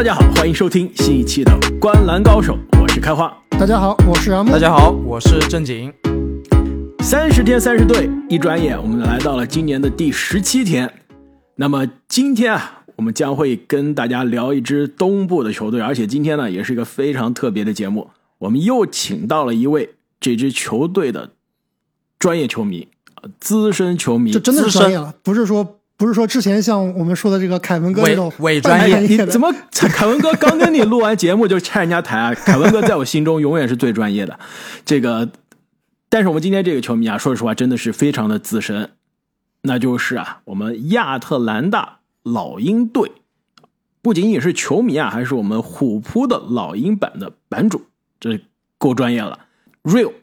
大家好，欢迎收听新一期的《观篮高手》，我是开花。大家好，我是阿木。大家好，我是正经。三十天三十队，一转眼我们来到了今年的第十七天。那么今天啊，我们将会跟大家聊一支东部的球队，而且今天呢，也是一个非常特别的节目。我们又请到了一位这支球队的专业球迷，呃，资深球迷，这真的是资深专业了，不是说不是说之前像我们说的这个凯文哥这种伪伪专业你怎么凯文哥刚跟你录完节目就拆人家台啊？凯文哥在我心中永远是最专业的。这个，但是我们今天这个球迷啊，说实话真的是非常的资深，那就是啊，我们亚特兰大老鹰队，不仅仅是球迷啊，还是我们虎扑的老鹰版的版主，这够专业了。Real，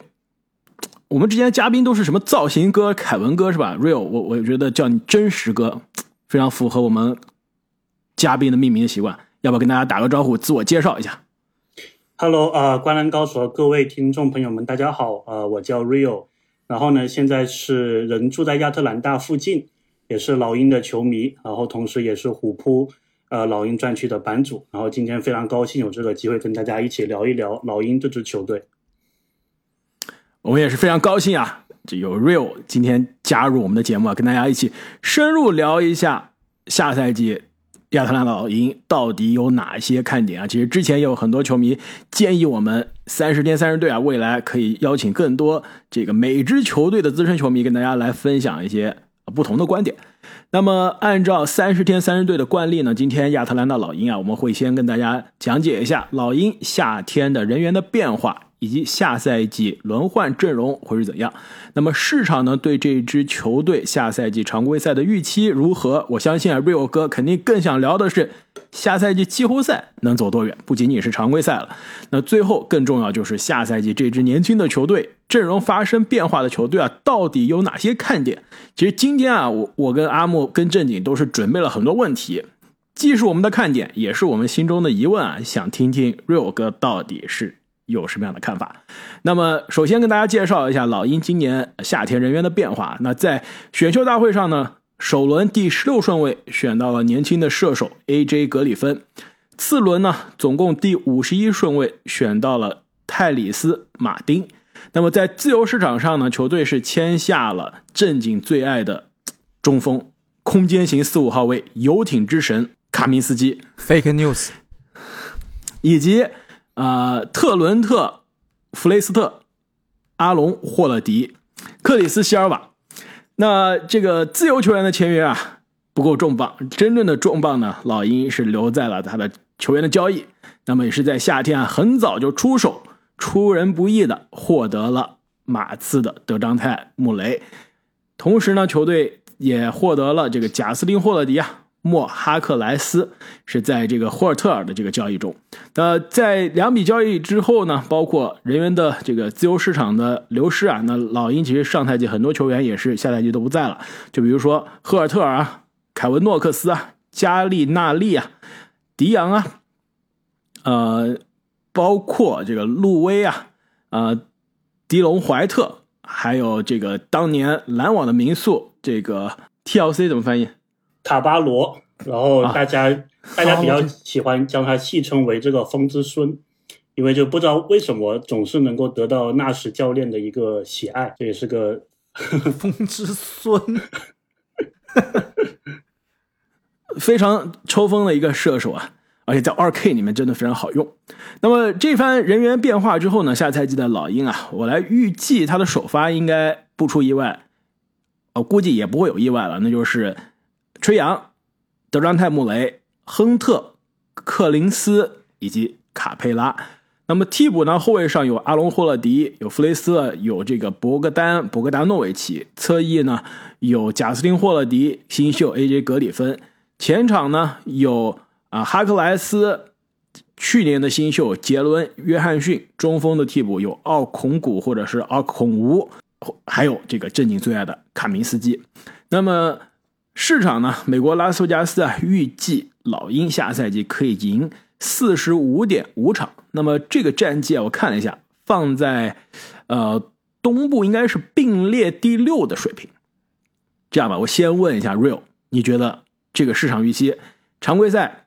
我们之前嘉宾都是什么造型哥、凯文哥是吧？Real，我我觉得叫你真实哥，非常符合我们嘉宾的命名的习惯。要不要跟大家打个招呼，自我介绍一下？Hello，呃，观澜高手各位听众朋友们，大家好，呃，我叫 Rio，然后呢，现在是人住在亚特兰大附近，也是老鹰的球迷，然后同时也是虎扑呃老鹰专区的版主，然后今天非常高兴有这个机会跟大家一起聊一聊老鹰这支球队。我们也是非常高兴啊，这有 Real 今天加入我们的节目啊，跟大家一起深入聊一下下赛季亚特兰大老鹰到底有哪些看点啊？其实之前也有很多球迷建议我们三十天三十队啊，未来可以邀请更多这个每支球队的资深球迷跟大家来分享一些不同的观点。那么，按照三十天三十队的惯例呢，今天亚特兰大老鹰啊，我们会先跟大家讲解一下老鹰夏天的人员的变化，以及下赛季轮换阵容会是怎样。那么市场呢对这支球队下赛季常规赛的预期如何？我相信啊，Rio 哥肯定更想聊的是下赛季季后赛能走多远，不仅仅是常规赛了。那最后更重要就是下赛季这支年轻的球队阵容发生变化的球队啊，到底有哪些看点？其实今天啊，我我跟阿木跟正经都是准备了很多问题，既是我们的看点，也是我们心中的疑问啊，想听听 Real 哥到底是有什么样的看法。那么，首先跟大家介绍一下老鹰今年夏天人员的变化。那在选秀大会上呢，首轮第十六顺位选到了年轻的射手 AJ 格里芬，次轮呢，总共第五十一顺位选到了泰里斯马丁。那么在自由市场上呢，球队是签下了正经最爱的中锋、空间型四五号位、游艇之神卡明斯基，Fake news，以及呃特伦特、弗雷斯特、阿隆霍勒迪、克里斯希尔瓦。那这个自由球员的签约啊不够重磅，真正的重磅呢，老鹰是留在了他的球员的交易。那么也是在夏天啊很早就出手，出人不意的获得了马刺的德章泰穆雷，同时呢，球队也获得了这个贾斯汀霍勒迪啊。莫哈克莱斯是在这个霍尔特尔的这个交易中，那在两笔交易之后呢，包括人员的这个自由市场的流失啊，那老鹰其实上赛季很多球员也是下赛季都不在了，就比如说赫尔特尔啊、凯文诺克斯啊、加利纳利啊、迪昂啊，呃，包括这个路威啊、呃，迪隆怀特，还有这个当年篮网的名宿这个 TLC 怎么翻译？卡巴罗，然后啊大家、大家比较喜欢将他戏称为这个风之孙，因为就不知道为什么总是能够得到纳什教练的一个喜爱，这也是个 风之孙，非常抽风的一个射手啊，而且在二 K 里面真的非常好用。那么这番人员变化之后呢，下赛季的老鹰啊，我来预计他的首发应该不出意外，我估计也不会有意外了，那就是吹杨、德章泰穆雷、亨特、克林斯以及卡佩拉。那么替补呢？后卫上有阿隆霍勒迪，有弗雷斯特，有这个博格丹博格达诺维奇。侧翼呢有贾斯汀霍勒迪、新秀 AJ 格里芬。前场呢有啊哈克莱斯，去年的新秀杰伦约翰逊。中锋的替补有奥孔古或者是奥孔吴，还有这个正经最爱的卡明斯基。那么市场呢？美国拉斯维加斯啊，预计老鹰下赛季可以赢四十五点五场。那么这个战绩啊，我看了一下，放在呃东部应该是并列第六的水平。这样吧，我先问一下 Real，你觉得这个市场预期常规赛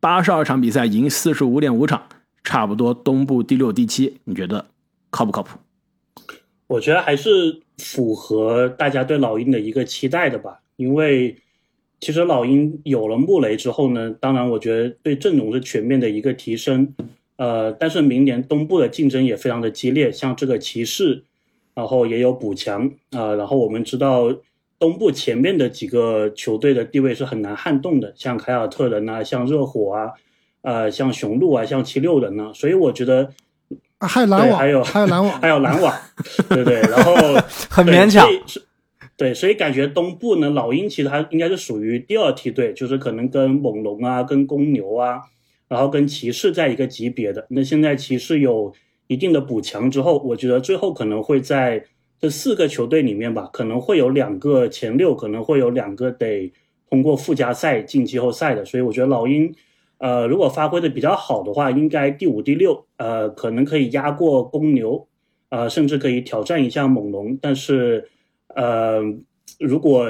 八十二场比赛赢四十五点五场，差不多东部第六、第七，你觉得靠不靠谱？我觉得还是符合大家对老鹰的一个期待的吧，因为其实老鹰有了穆雷之后呢，当然我觉得对阵容是全面的一个提升，呃，但是明年东部的竞争也非常的激烈，像这个骑士，然后也有补强啊、然后我们知道东部前面的几个球队的地位是很难撼动的，像凯尔特人啊，像热火啊，呃，像雄鹿啊，像七六人呢、所以我觉得啊 还有篮网，还有还有篮网还，有篮网，对对，然后 很勉强对，所以感觉东部呢，老鹰其实它应该是属于第二梯队，就是可能跟猛龙啊、跟公牛啊，然后跟骑士在一个级别的。那现在骑士有一定的补强之后，我觉得最后可能会在这四个球队里面吧，可能会有两个前六，可能会有两个得通过附加赛进季后赛的。所以我觉得老鹰。呃，如果发挥的比较好的话，应该第五、第六，呃，可能可以压过公牛，呃，甚至可以挑战一下猛龙。但是，呃，如果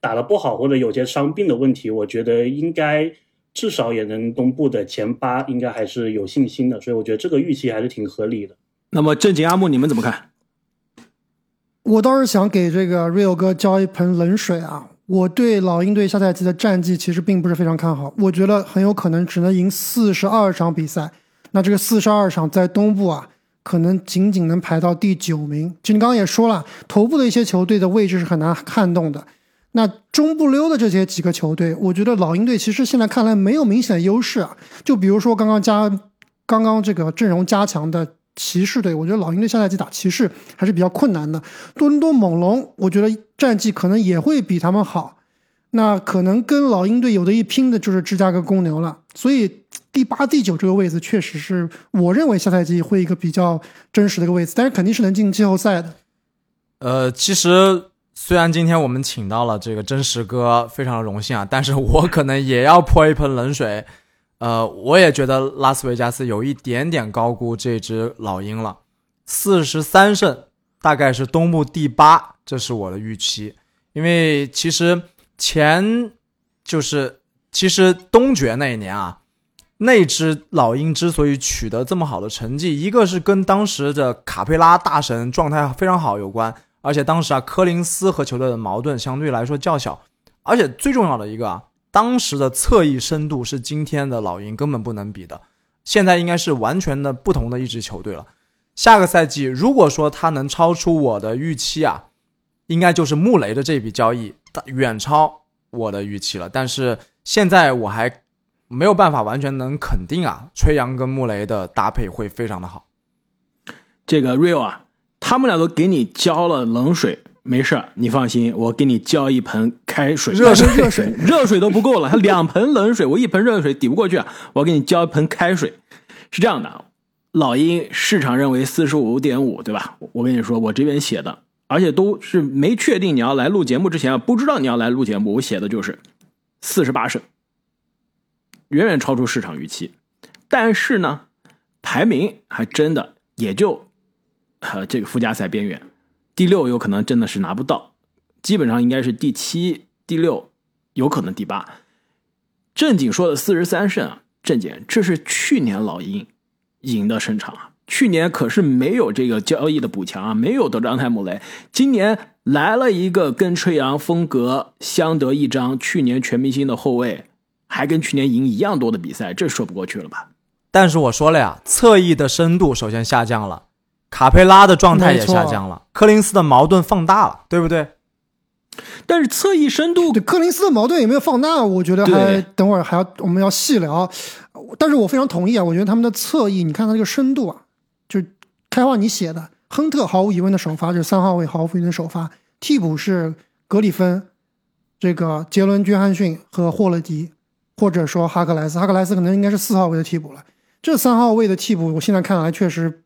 打得不好或者有些伤病的问题，我觉得应该至少也能东部的前八，应该还是有信心的。所以我觉得这个预期还是挺合理的。那么正经阿木，你们怎么看？我倒是想给这个 Rio 哥浇一盆冷水啊！我对老鹰队下赛季的战绩其实并不是非常看好，我觉得很有可能只能赢四十二场比赛。那这个四十二场在东部啊，可能仅仅能排到第九名。就你刚刚也说了，头部的一些球队的位置是很难撼动的。那中部溜的这些几个球队，我觉得老鹰队其实现在看来没有明显的优势啊。就比如说刚刚加，刚刚这个阵容加强的骑士队，我觉得老鹰队下赛季打骑士还是比较困难的。多伦多猛龙，我觉得战绩可能也会比他们好。那可能跟老鹰队有的一拼的就是芝加哥公牛了。所以第八、第九这个位置确实是我认为下赛季会一个比较真实的一个位置，但是肯定是能进季后赛的。呃，其实虽然今天我们请到了这个真实哥，非常的荣幸啊，但是我可能也要泼一盆冷水。呃，我也觉得拉斯维加斯有一点点高估这只老鹰了，四十三胜，大概是东部第八，这是我的预期。因为其实前就是其实东决那一年啊，那支老鹰之所以取得这么好的成绩，一个是跟当时的卡佩拉大神状态非常好有关，而且当时啊，柯林斯和球队的矛盾相对来说较小，而且最重要的一个啊，当时的侧翼深度是今天的老鹰根本不能比的，现在应该是完全的不同的一支球队了。下个赛季如果说他能超出我的预期啊，应该就是穆雷的这笔交易远超我的预期了。但是现在我还没有办法完全能肯定啊，吹杨跟穆雷的搭配会非常的好。这个 Real 啊，他们俩都给你浇了冷水，没事儿，你放心，我给你浇一盆开水，热水热水，热水都不够了，他两盆冷水，我一盆热水抵不过去啊，我给你浇一盆开水。是这样的，老鹰市场认为四十五点五，对吧？我跟你说，我这边写的，而且都是没确定你要来录节目之前啊，不知道你要来录节目，我写的就是四十八胜，远远超出市场预期。但是呢，排名还真的也就呃这个附加赛边缘，第六有可能真的是拿不到，基本上应该是第七、第六，有可能第八。正经说的四十三胜啊，正经这是去年老鹰赢的胜场啊，去年可是没有这个交易的补强啊，没有德章泰姆雷，今年来了一个跟吹杨风格相得益彰，去年全明星的后卫，还跟去年赢一样多的比赛，这说不过去了吧？但是我说了呀，侧翼的深度首先下降了，卡佩拉的状态也下降了，柯林斯的矛盾放大了，对不对？但是侧翼深度对柯林斯的矛盾有没有放大？我觉得还等会儿还要我们要细聊。但是我非常同意啊，我觉得他们的侧翼，你看他这个深度啊，就是开话你写的，亨特毫无疑问的首发，这是三号位毫无疑问的首发，替补是格里芬、这个杰伦·约翰逊和霍勒迪，或者说哈克莱斯，哈克莱斯可能应该是四号位的替补了。这三号位的替补，我现在看来确实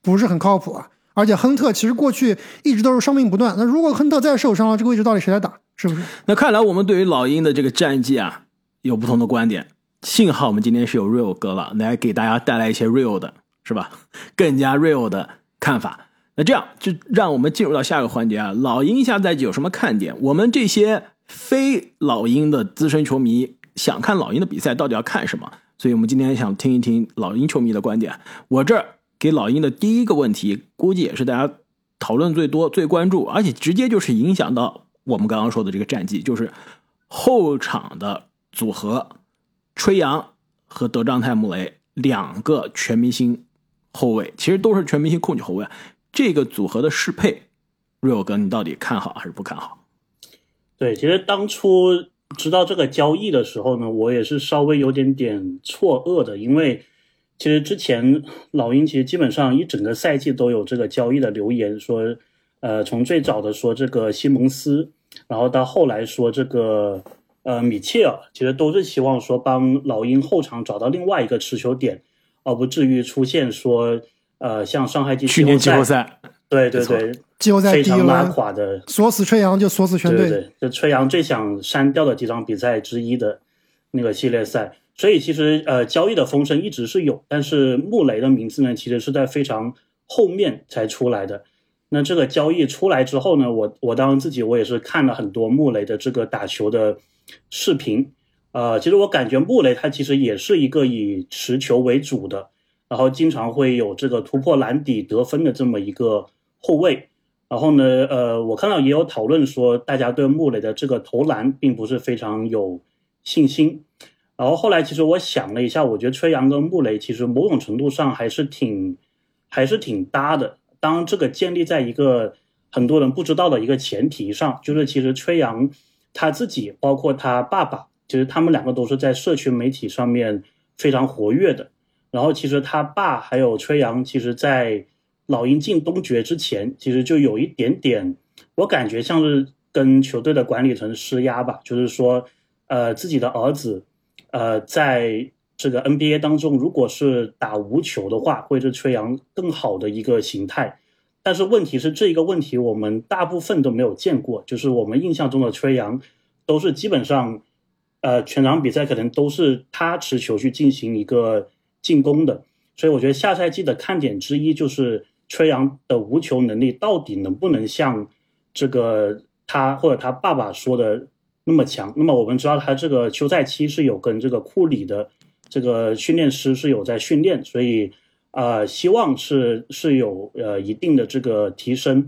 不是很靠谱啊。而且亨特其实过去一直都是伤病不断，那如果亨特再受伤了，这个位置到底谁来打？是不是？那看来我们对于老鹰的这个战绩啊有不同的观点。幸好我们今天是有 real 哥了，来给大家带来一些 real 的，是吧？更加 real 的看法。那这样就让我们进入到下一个环节啊。老鹰下赛季有什么看点？我们这些非老鹰的资深球迷想看老鹰的比赛，到底要看什么？所以我们今天想听一听老鹰球迷的观点。我这儿给老鹰的第一个问题，估计也是大家讨论最多、最关注，而且直接就是影响到我们刚刚说的这个战绩，就是后场的组合，吹杨和德章泰·穆雷两个全明星后卫，其实都是全明星控球后卫，这个组合的适配，瑞欧哥，你到底看好还是不看好？对，其实当初知道这个交易的时候呢，我也是稍微有点点错愕的，因为其实之前老鹰其实基本上一整个赛季都有这个交易的留言，说，呃，从最早的说这个西蒙斯，然后到后来说这个呃米切尔，其实都是希望说帮老鹰后场找到另外一个持球点，而不至于出现说呃像上海季去年季后赛，对对对。季后赛第一轮拉垮的，锁死吹杨就锁死全队。对对，就吹杨最想删掉的几场比赛之一的那个系列赛。所以其实呃，交易的风声一直是有，但是穆雷的名字呢，其实是在非常后面才出来的。那这个交易出来之后呢，我我当然自己我也是看了很多穆雷的这个打球的视频。呃，其实我感觉穆雷他其实也是一个以持球为主的，然后经常会有这个突破篮底得分的这么一个后卫。然后呢，呃，我看到也有讨论说，大家对穆雷的这个投篮并不是非常有信心。然后后来，其实我想了一下，我觉得吹杨跟穆雷其实某种程度上还是挺，还是挺搭的。当这个建立在一个很多人不知道的一个前提上，就是其实吹杨他自己，包括他爸爸，其实他们两个都是在社群媒体上面非常活跃的。然后其实他爸还有吹杨，其实在。老鹰进东决之前，其实就有一点点，我感觉像是跟球队的管理层施压吧，就是说，呃，自己的儿子，呃，在这个 NBA 当中，如果是打无球的话，会是吹杨更好的一个形态。但是问题是，这一个问题我们大部分都没有见过，就是我们印象中的吹杨都是基本上，呃，全场比赛可能都是他持球去进行一个进攻的。所以我觉得下赛季的看点之一就是。吹杨的无球能力到底能不能像这个他或者他爸爸说的那么强？那么我们知道他这个休赛期是有跟这个库里的这个训练师是有在训练，所以呃希望是是有呃一定的这个提升。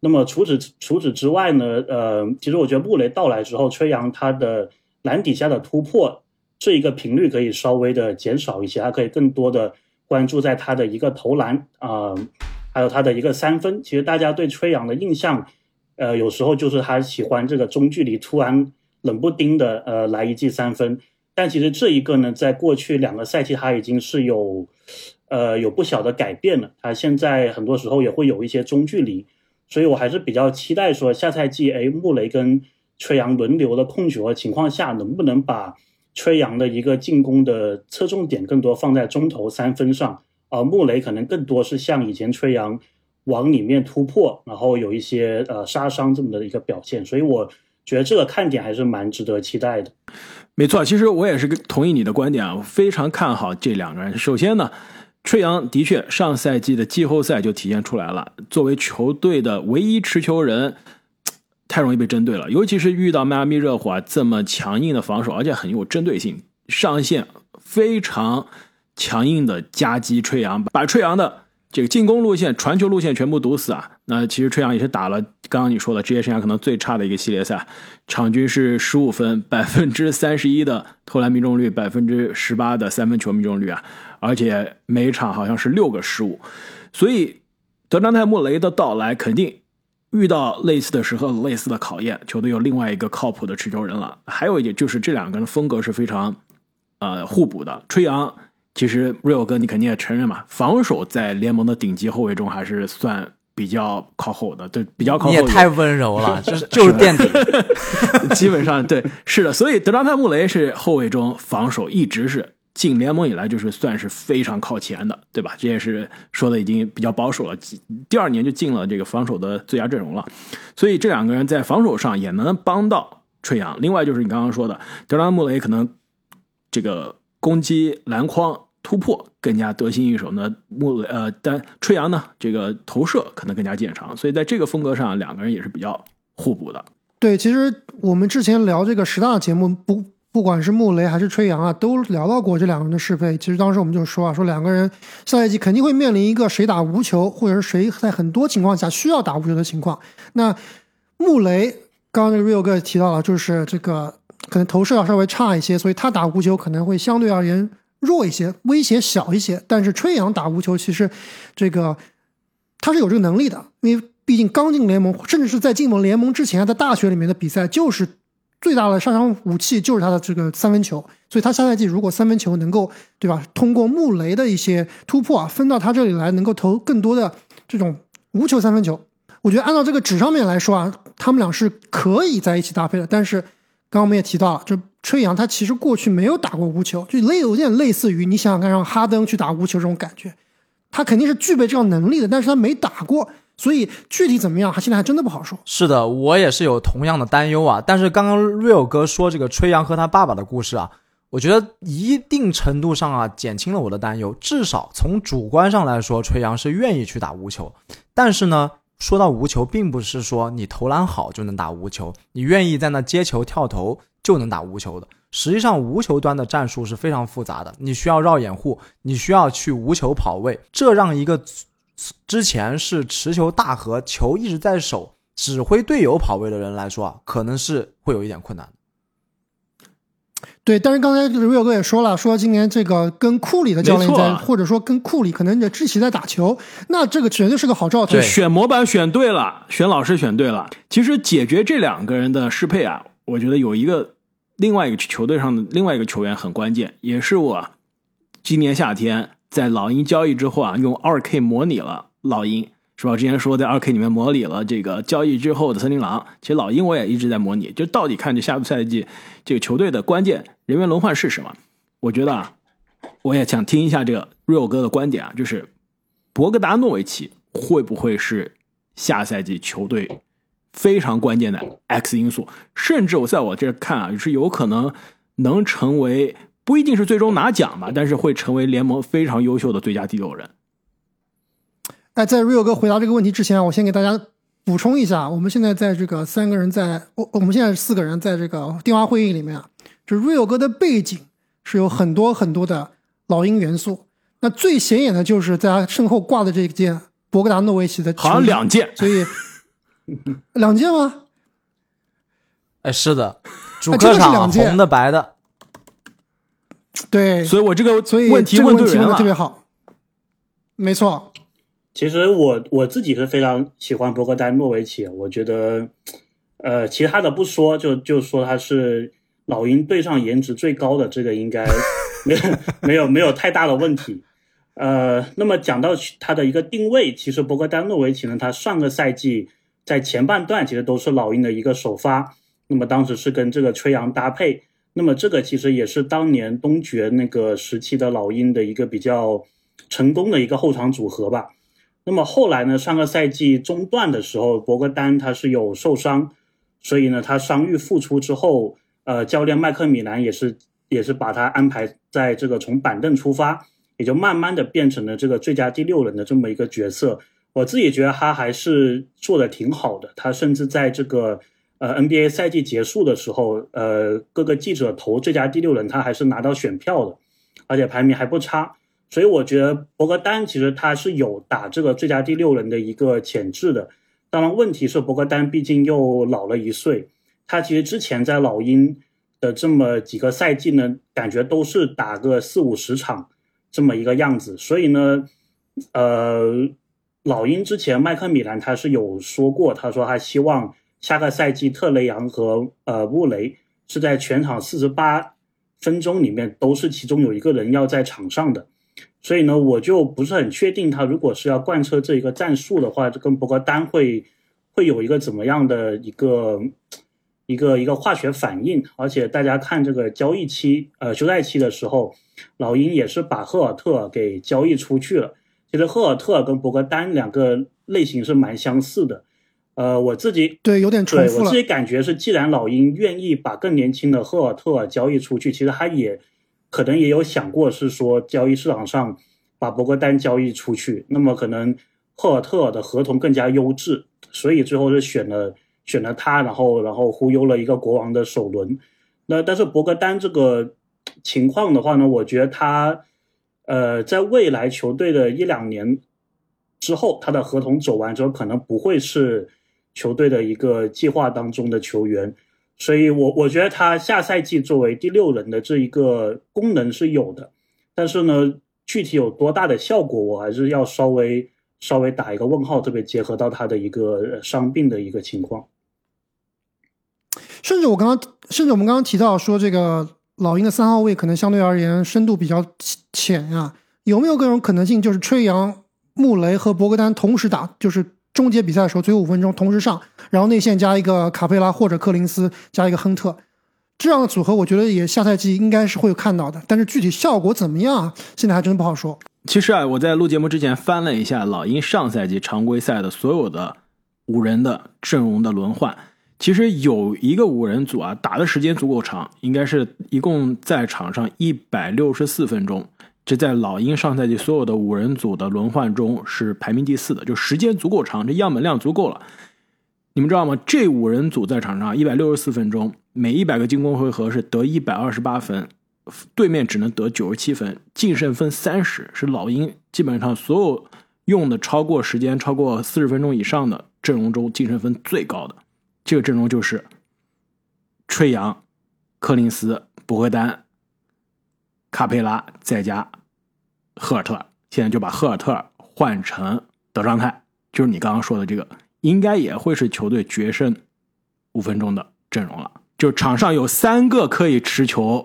那么除此除此之外呢，呃，其实我觉得穆雷到来之后，吹杨他的篮底下的突破这一个频率可以稍微的减少一些，他可以更多的关注在他的一个投篮啊。还有他的一个三分，其实大家对崔杨的印象，呃，有时候就是他喜欢这个中距离突然冷不丁的呃来一记三分，但其实这一个呢，在过去两个赛季他已经是有，呃，有不小的改变了。他现在很多时候也会有一些中距离，所以我还是比较期待说下赛季，哎，穆雷跟崔杨轮流的控球的情况下，能不能把崔杨的一个进攻的侧重点更多放在中投三分上。而，穆雷可能更多是像以前吹杨往里面突破，然后有一些呃杀伤这么的一个表现，所以我觉得这个看点还是蛮值得期待的。没错，其实我也是同意你的观点啊，非常看好这两个人。首先呢，吹杨的确上赛季的季后赛就体现出来了，作为球队的唯一持球人，太容易被针对了，尤其是遇到迈阿密热火这么强硬的防守，而且很有针对性，上线非常。强硬的夹击吹杨，把吹杨的这个进攻路线、传球路线全部堵死啊！那其实吹杨也是打了刚刚你说的职业生涯可能最差的一个系列赛，场均是十五分，百分之三十一的投篮命中率，百分之十八的三分球命中率啊！而且每场好像是六个失误，所以德章泰·穆雷的到来肯定遇到类似的时候、类似的考验，球队有另外一个靠谱的持球人了。还有一点就是这两个人风格是非常呃互补的，吹杨。其实，real 哥，你肯定也承认嘛，防守在联盟的顶级后卫中还是算比较靠后的，对，比较靠后。你也太温柔了，就是就是垫底。基本上对，是的。所以德拉泰·穆雷是后卫中防守一直是进联盟以来就是算是非常靠前的，对吧？这也是说的已经比较保守了，第二年就进了这个防守的最佳阵容了。所以这两个人在防守上也能帮到吹阳。另外就是你刚刚说的，德拉穆雷可能这个。攻击篮筐突破更加得心应手呢，穆呃，但吹阳呢，这个投射可能更加见长，所以在这个风格上，两个人也是比较互补的。对，其实我们之前聊这个十大节目，不不管是穆雷还是吹杨啊，都聊到过这两个人的适配。其实当时我们就说啊，说两个人下赛季肯定会面临一个谁打无球，或者是谁在很多情况下需要打无球的情况。那穆雷刚刚那个 Rio 哥也提到了，就是这个可能投射要稍微差一些，所以他打无球可能会相对而言弱一些，威胁小一些。但是吹杨打无球，其实这个他是有这个能力的，因为毕竟刚进联盟，甚至是在进盟联盟之前，在大学里面的比赛就是。最大的杀伤武器就是他的这个三分球，所以他下赛季如果三分球能够，对吧？通过穆雷的一些突破啊，分到他这里来，能够投更多的这种无球三分球，我觉得按照这个纸上面来说啊，他们俩是可以在一起搭配的。但是刚刚我们也提到了，就吹杨他其实过去没有打过无球，就类有点类似于你想想看，让哈登去打无球这种感觉，他肯定是具备这样能力的，但是他没打过。所以具体怎么样，他现在还真的不好说。是的，我也是有同样的担忧啊。但是刚刚 Real 哥说这个吹杨和他爸爸的故事啊，我觉得一定程度上啊减轻了我的担忧。至少从主观上来说，吹杨是愿意去打无球。但是呢，说到无球，并不是说你投篮好就能打无球，你愿意在那接球跳投就能打无球的。实际上，无球端的战术是非常复杂的，你需要绕掩护，你需要去无球跑位，这让一个。之前是持球大和球一直在手，指挥队友跑位的人来说啊，可能是会有一点困难。对，但是刚才瑞友哥也说了，说今年这个跟库里的教练在，或者说跟库里可能的志奇在打球，那这个绝对是个好兆头。选模板选对了，选老师选对了。其实解决这两个人的适配啊，我觉得有一个另外一个球队上的另外一个球员很关键，也是我今年夏天。在老鹰交易之后啊，用二 K 模拟了老鹰，是吧？之前说在二 K 里面模拟了这个交易之后的森林狼，其实老鹰我也一直在模拟，就到底看这下个赛季这个球队的关键人员轮换是什么？我觉得啊，我也想听一下这个 Real 哥的观点啊，就是博格达诺维奇会不会是下赛季球队非常关键的 X 因素？甚至我在我这看啊，是有可能能成为。不一定是最终拿奖吧，但是会成为联盟非常优秀的最佳第六人。哎，在 Rio 哥回答这个问题之前，我先给大家补充一下，我们现在在这个三个人在，我我们现在四个人在这个电话会议里面啊，这 Rio 哥的背景是有很多很多的老鹰元素。那最显眼的就是在他身后挂的这件博格达诺维奇的，好像两件，所以两件吗？哎，是的，主客场红的白的。对，所以我这个所以问题问对人了，特别好，没错。其实我我自己是非常喜欢博格丹诺维奇，我觉得，呃，其他的不说，就就说他是老鹰队上颜值最高的，这个应该 没有没有没有太大的问题。呃，那么讲到他的一个定位，其实博格丹诺维奇呢，他上个赛季在前半段其实都是老鹰的一个首发，那么当时是跟这个崔杨搭配。那么这个其实也是当年东决那个时期的老鹰的一个比较成功的一个后场组合吧。那么后来呢，上个赛季中段的时候，博格丹他是有受伤，所以呢，他伤愈复出之后，呃，教练麦克米兰也是也是把他安排在这个从板凳出发，也就慢慢的变成了这个最佳第六人的这么一个角色。我自己觉得他还是做的挺好的，他甚至在这个。呃，NBA 赛季结束的时候，呃，各个记者投最佳第六人，他还是拿到选票的，而且排名还不差。所以我觉得博格丹其实他是有打这个最佳第六人的一个潜质的。当然，问题是博格丹毕竟又老了一岁，他其实之前在老鹰的这么几个赛季呢，感觉都是打个四五十场这么一个样子。所以呢，呃，老鹰之前麦克米兰他是有说过，他说他希望。下个赛季，特雷杨和呃穆雷是在全场四十八分钟里面都是其中有一个人要在场上的，所以呢，我就不是很确定他如果是要贯彻这一个战术的话，跟博格丹会会有一个怎么样的一个一个一个化学反应。而且大家看这个交易期呃休赛期的时候，老鹰也是把赫尔特给交易出去了。其实赫尔特跟博格丹两个类型是蛮相似的。呃，我自己对有点重复了。我自己感觉是，既然老鹰愿意把更年轻的赫尔特尔交易出去，其实他也可能也有想过，是说交易市场上把博格丹交易出去，那么可能赫尔特的合同更加优质，所以最后是选了选了他，然后然后忽悠了一个国王的首轮。那但是博格丹这个情况的话呢，我觉得他呃在未来球队的一两年之后，他的合同走完之后，可能不会是球队的一个计划当中的球员。所以我我觉得他下赛季作为第六人的这一个功能是有的，但是呢，具体有多大的效果，我还是要稍微稍微打一个问号，特别结合到他的一个伤病的一个情况。甚至我刚刚，甚至我们刚刚提到说，这个老鹰的三号位可能相对而言深度比较浅呀，有没有各种可能性，就是吹杨、穆雷和博格丹同时打，就是终结比赛的时候最后五分钟同时上，然后内线加一个卡佩拉或者克林斯加一个亨特，这样的组合，我觉得也下赛季应该是会有看到的，但是具体效果怎么样，现在还真不好说。其实啊，我在录节目之前翻了一下老鹰上赛季常规赛的所有的五人的阵容的轮换，其实有一个五人组啊，打的时间足够长，应该是一共在场上一百六十四分钟，这在老鹰上赛季所有的五人组的轮换中是排名第四的，就时间足够长，这样本量足够了。你们知道吗？这五人组在场上一百六十四分钟，每一百个进攻回合是得一百二十八分。对面只能得九十七分，净胜分三十，是老鹰基本上所有用的超过时间超过四十分钟以上的阵容中净胜分最高的。这个阵容就是吹杨、柯林斯、博格丹、卡佩拉再加赫尔特。现在就把赫尔特换成德章泰，就是你刚刚说的这个，应该也会是球队决胜五分钟的阵容了。就场上有三个可以持球。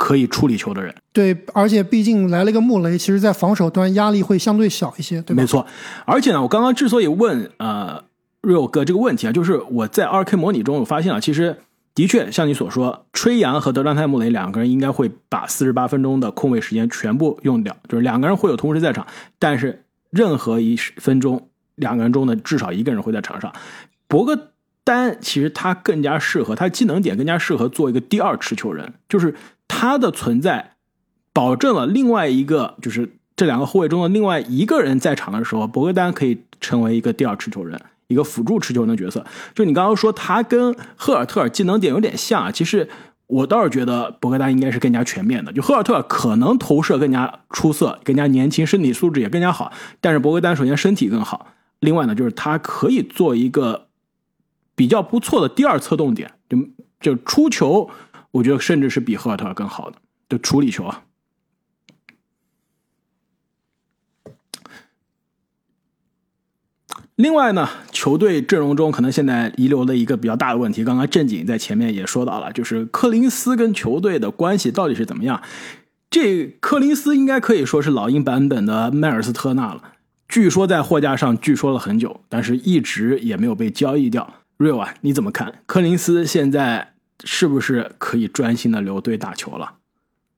可以处理球的人，对，而且毕竟来了一个穆雷，其实在防守端压力会相对小一些，对没错，而且呢，我刚刚之所以问呃瑞欧哥这个问题啊，就是我在二 K 模拟中我发现了，其实的确像你所说，吹杨和德章泰穆雷两个人应该会把四十八分钟的空位时间全部用掉，就是两个人会有同时在场，但是任何一分钟两个人中的至少一个人会在场上。博格丹其实他更加适合，他技能点更加适合做一个第二持球人，就是。他的存在，保证了另外一个，就是这两个后卫中的另外一个人在场的时候，博格丹可以成为一个第二持球人，一个辅助持球人的角色。就你刚刚说他跟赫尔特尔技能点有点像啊，其实我倒是觉得博格丹应该是更加全面的。就赫尔特尔可能投射更加出色，更加年轻，身体素质也更加好，但是博格丹首先身体更好，另外呢，就是他可以做一个比较不错的第二侧动点，就就出球。我觉得甚至是比赫尔特尔更好的的处理球啊。另外呢，球队阵容中可能现在遗留的一个比较大的问题，刚刚正经在前面也说到了，就是柯林斯跟球队的关系到底是怎么样？这柯林斯应该可以说是老鹰版本的迈尔斯特纳了。据说在货架上据说了很久，但是一直也没有被交易掉。瑞啊，你怎么看柯林斯现在？是不是可以专心的留队打球了？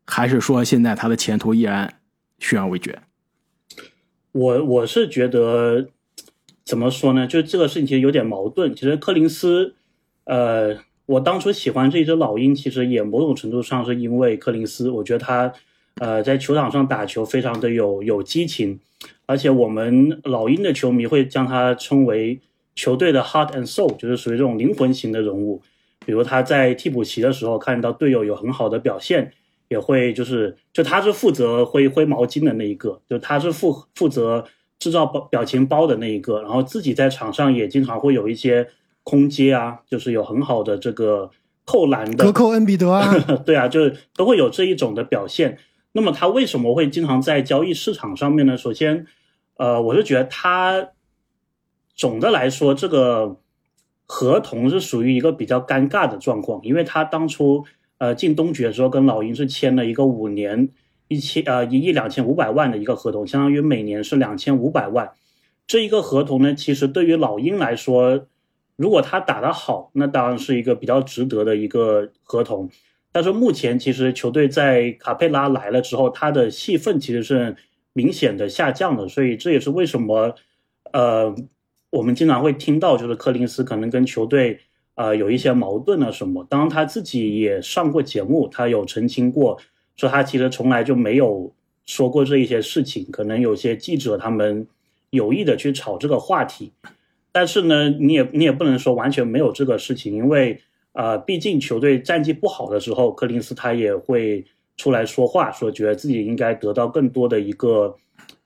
还是说现在他的前途依然悬而未决？我我是觉得怎么说呢？就这个事情其实有点矛盾。其实柯林斯，呃，我当初喜欢这只老鹰，其实也某种程度上是因为柯林斯。我觉得他呃在球场上打球非常的有有激情，而且我们老鹰的球迷会将他称为球队的 heart and soul，就是属于这种灵魂型的人物。比如他在替补席的时候，看到队友有很好的表现，也会就是就他是负责挥挥毛巾的那一个，就他是负负责制造表表情包的那一个，然后自己在场上也经常会有一些空接啊，就是有很好的这个扣篮的，格扣恩比德啊，对啊，就是都会有这一种的表现。那么他为什么会经常在交易市场上面呢？首先，呃，我是觉得他总的来说这个。合同是属于一个比较尴尬的状况，因为他当初呃进东决的时候跟老鹰是签了一个五年一千呃一亿两千五百万的一个合同，相当于每年是两千五百万。这一个合同呢，其实对于老鹰来说，如果他打得好，那当然是一个比较值得的一个合同。但是目前其实球队在卡佩拉来了之后，他的戏份其实是明显的下降的，所以这也是为什么呃。我们经常会听到，就是柯林斯可能跟球队啊有一些矛盾啊什么。当然他自己也上过节目，他有澄清过，说他其实从来就没有说过这一些事情。可能有些记者他们有意的去炒这个话题，但是呢，你也你也不能说完全没有这个事情，因为啊，毕竟球队战绩不好的时候，柯林斯他也会出来说话，说觉得自己应该得到更多的一个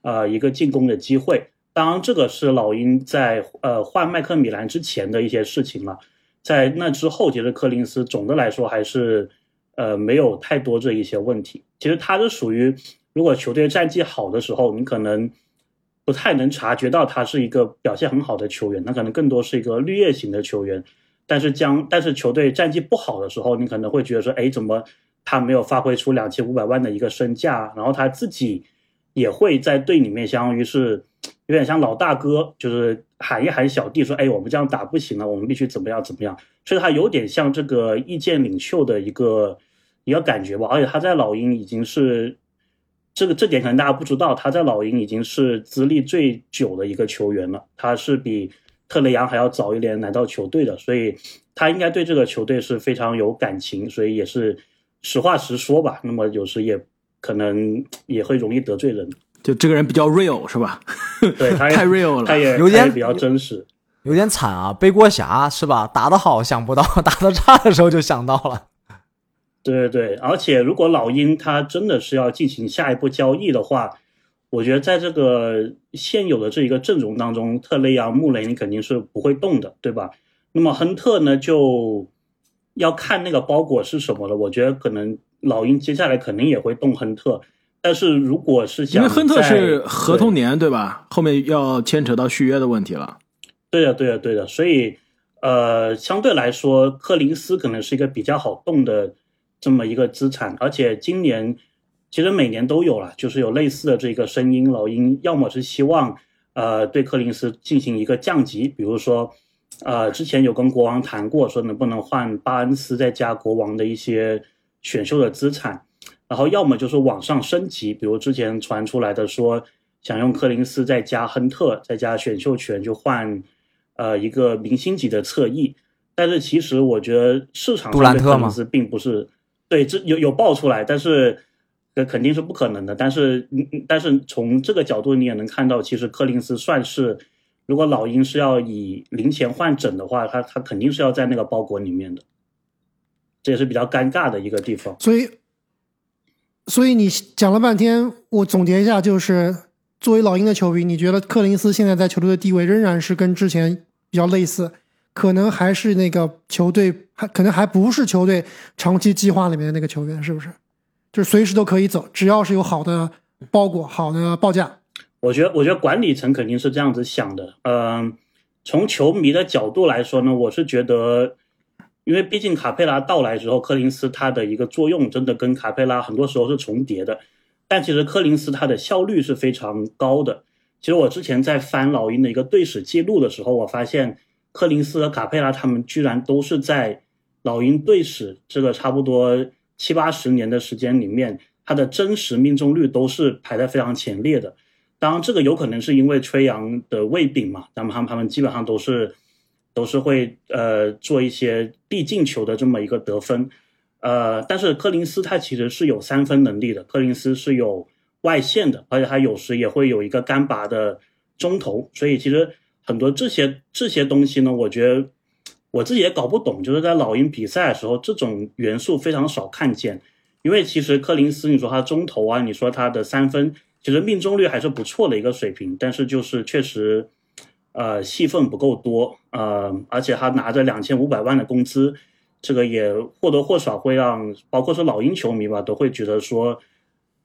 呃一个进攻的机会。当然，这个是老鹰在呃换麦克米兰之前的一些事情了。在那之后，其实柯林斯总的来说还是呃没有太多这一些问题。其实他是属于，如果球队战绩好的时候，你可能不太能察觉到他是一个表现很好的球员，那可能更多是一个绿叶型的球员。但是将但是球队战绩不好的时候，你可能会觉得说，哎，怎么他没有发挥出两千五百万的一个身价？然后他自己也会在队里面，相当于是。有点像老大哥，就是喊一喊小弟说：“哎，我们这样打不行了，我们必须怎么样怎么样。”所以他有点像这个意见领袖的一个一个感觉吧。而且他在老鹰已经是这个这点可能大家不知道，他在老鹰已经是资历最久的一个球员了。他是比特雷杨还要早一年来到球队的，所以他应该对这个球队是非常有感情，所以也是实话实说吧。那么有时也可能也会容易得罪人。就这个人比较 real 是吧？对，太 real 了，他也有点比较真实，有点惨啊，背锅侠是吧？打得好想不到，打得差的时候就想到了。对对对，而且如果老鹰他真的是要进行下一步交易的话，我觉得在这个现有的这一个阵容当中，特雷杨、穆雷你肯定是不会动的，对吧？那么亨特呢，就要看那个包裹是什么了。我觉得可能老鹰接下来肯定也会动亨特。但是如果是因为亨特是合同年对吧？后面要牵扯到续约的问题了。对的，对的，对的。所以呃，相对来说，柯林斯可能是一个比较好动的这么一个资产。而且今年其实每年都有了，就是有类似的这个声音。老鹰要么是希望呃对柯林斯进行一个降级，比如说呃之前有跟国王谈过，说能不能换巴恩斯再加国王的一些选秀的资产。然后要么就是往上升级，比如之前传出来的说想用柯林斯再加亨特再加选秀权就换，呃一个明星级的侧翼。但是其实我觉得市场上的柯林斯并不是对这有有爆出来，但是这肯定是不可能的。但是但是从这个角度你也能看到，其实柯林斯算是如果老鹰是要以零钱换整的话，他他肯定是要在那个包裹里面的，这也是比较尴尬的一个地方。所以。所以你讲了半天，我总结一下，就是作为老鹰的球迷，你觉得克林斯现在在球队的地位仍然是跟之前比较类似，可能还是那个球队还可能还不是球队长期计划里面的那个球员，是不是？就是随时都可以走，只要是有好的包裹、好的报价。我觉得，我觉得管理层肯定是这样子想的。嗯，从球迷的角度来说呢，我是觉得。因为毕竟卡佩拉到来之后，柯林斯他的一个作用真的跟卡佩拉很多时候是重叠的，但其实柯林斯他的效率是非常高的。其实我之前在翻老鹰的一个队史记录的时候，我发现柯林斯和卡佩拉他们居然都是在老鹰队史这个差不多七八十年的时间里面，他的真实命中率都是排在非常前列的。当然，这个有可能是因为吹杨的胃病嘛，那么他们他们基本上都是。都是会呃做一些必进球的这么一个得分，呃，但是柯林斯他其实是有三分能力的，柯林斯是有外线的，而且他有时也会有一个干拔的中投，所以其实很多这些这些东西呢，我觉得我自己也搞不懂，就是在老鹰比赛的时候，这种元素非常少看见，因为其实柯林斯你说他中投啊，你说他的三分，其实命中率还是不错的一个水平，但是就是确实。呃，戏份不够多，呃，而且他拿着两千五百万的工资，这个也或多或少会让，包括说老鹰球迷吧，都会觉得说，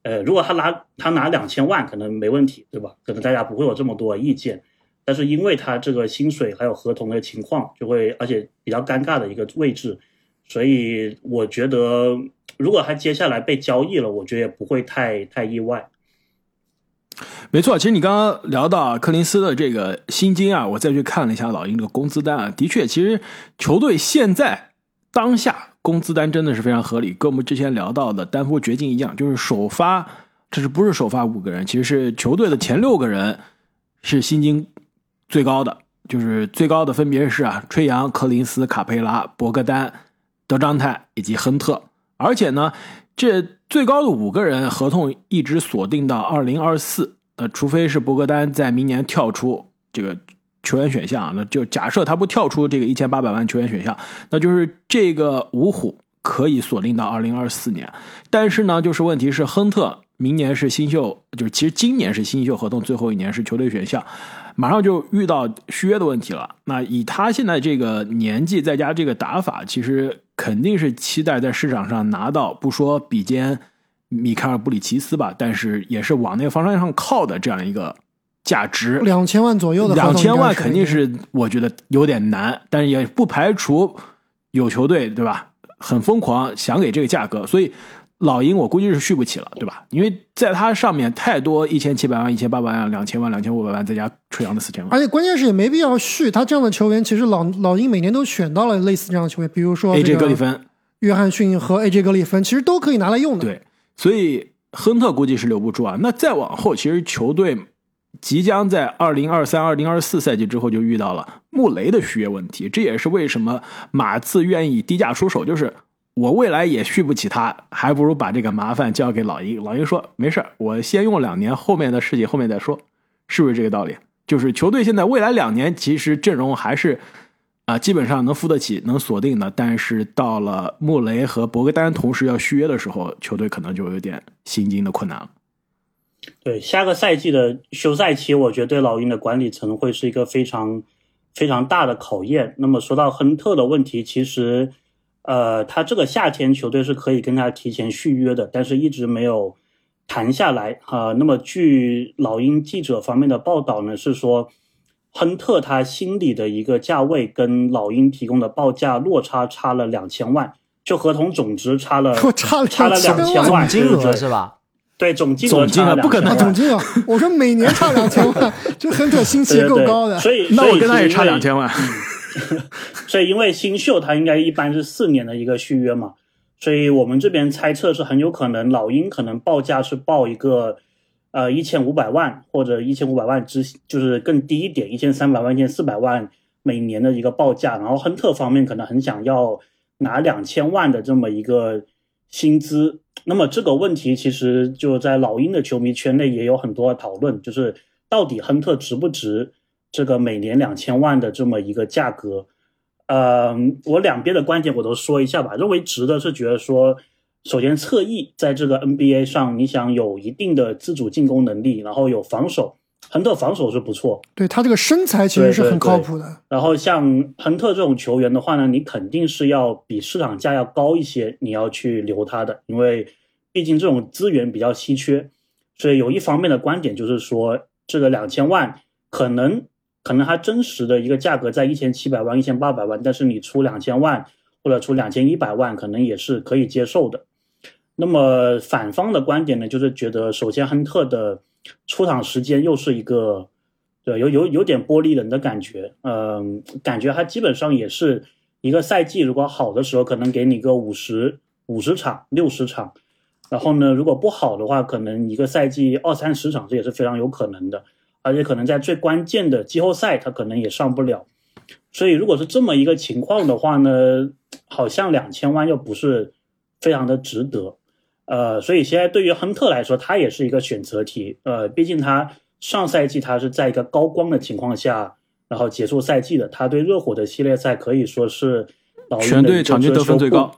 呃，如果他拿他拿两千万，可能没问题，对吧？可能大家不会有这么多意见，但是因为他这个薪水还有合同的情况，就会而且比较尴尬的一个位置，所以我觉得，如果他接下来被交易了，我觉得也不会太太意外。没错，其实你刚刚聊到柯林斯的这个薪金啊，我再去看了一下老鹰的工资单啊，的确，其实球队现在当下工资单真的是非常合理，跟我们之前聊到的丹佛掘金一样，就是首发，这是不是首发五个人？其实是球队的前六个人是薪金最高的，就是最高的分别是啊，吹杨、柯林斯、卡佩拉、博格丹、德章泰以及亨特，而且呢，这最高的五个人合同一直锁定到二零二四。呃，除非是博格丹在明年跳出这个球员选项，那就假设他不跳出这个一千八百万球员选项，那就是这个五虎可以锁定到二零二四年。但是呢，就是问题是亨特明年是新秀，就是其实今年是新秀合同最后一年是球队选项，马上就遇到续约的问题了。那以他现在这个年纪，再加这个打法，其实肯定是期待在市场上拿到不说比肩米开尔布里奇斯吧，但是也是往那个方向上靠的这样一个。价值两千万左右的，两千万肯定是我觉得有点难，但是也不排除有球队对吧，很疯狂想给这个价格，所以老鹰我估计是续不起了，对吧？因为在它上面太多一千七百万、一千八百万、两千万、两千五百万，再加车阳的四千万，而且关键是也没必要续他这样的球员。其实老老鹰每年都选到了类似这样的球员，比如说 AJ 格里芬、约翰逊和 AJ 格里芬，其实都可以拿来用的。对，所以亨特估计是留不住啊。那再往后，其实球队。即将在二零二三、二零二四赛季之后就遇到了穆雷的续约问题，这也是为什么马刺愿意低价出手，就是我未来也续不起他，还不如把这个麻烦交给老鹰。老鹰说没事我先用两年，后面的事情后面再说，是不是这个道理？就是球队现在未来两年其实阵容还是啊基本上能付得起、能锁定的，但是到了穆雷和博格丹同时要续约的时候，球队可能就有点心惊的困难了。对下个赛季的休赛期，我觉得对老鹰的管理层会是一个非常非常大的考验。那么说到亨特的问题，其实，呃，他这个夏天球队是可以跟他提前续约的，但是一直没有谈下来啊。那么据老鹰记者方面的报道呢，是说亨特他心里的一个价位跟老鹰提供的报价落差差了两千万，就合同总值差了差差了两千万金额是吧？对总金额差不可能，总金额，我说每年差两千万，这亨特心 气够高的。所以那我跟他也差两千万。所以因为新秀他应该一般是四年的一个续约嘛，所以我们这边猜测是很有可能老鹰可能报价是报一个呃一千五百万或者一千五百万之就是更低一点，一千三百万、一千四百万每年的一个报价，然后亨特方面可能很想要拿两千万的这么一个薪资。那么这个问题其实就在老鹰的球迷圈内也有很多讨论，就是到底亨特值不值这个每年两千万的这么一个价格？呃，我两边的观点我都说一下吧。认为值的是觉得说，首先侧翼在这个 NBA 上，你想有一定的自主进攻能力，然后有防守。亨特防守是不错，对他这个身材其实是很靠谱的。然后像亨特这种球员的话呢，你肯定是要比市场价要高一些，你要去留他的，因为毕竟这种资源比较稀缺。所以有一方面的观点就是说，这个两千万可能可能它真实的一个价格在一千七百万、一千八百万，但是你出两千万或者出两千一百万，可能也是可以接受的。那么反方的观点呢，就是觉得首先亨特的。出场时间又是一个，对，有有有点玻璃人的感觉，嗯，感觉他基本上也是一个赛季，如果好的时候可能给你个五十五十场、六十场，然后呢，如果不好的话，可能一个赛季二三十场，这也是非常有可能的，而且可能在最关键的季后赛，他可能也上不了。所以如果是这么一个情况的话呢，好像两千万又不是非常的值得。呃，所以现在对于亨特来说，他也是一个选择题。呃，毕竟他上赛季他是在一个高光的情况下，然后结束赛季的。他对热火的系列赛可以说是全队场均得分最高。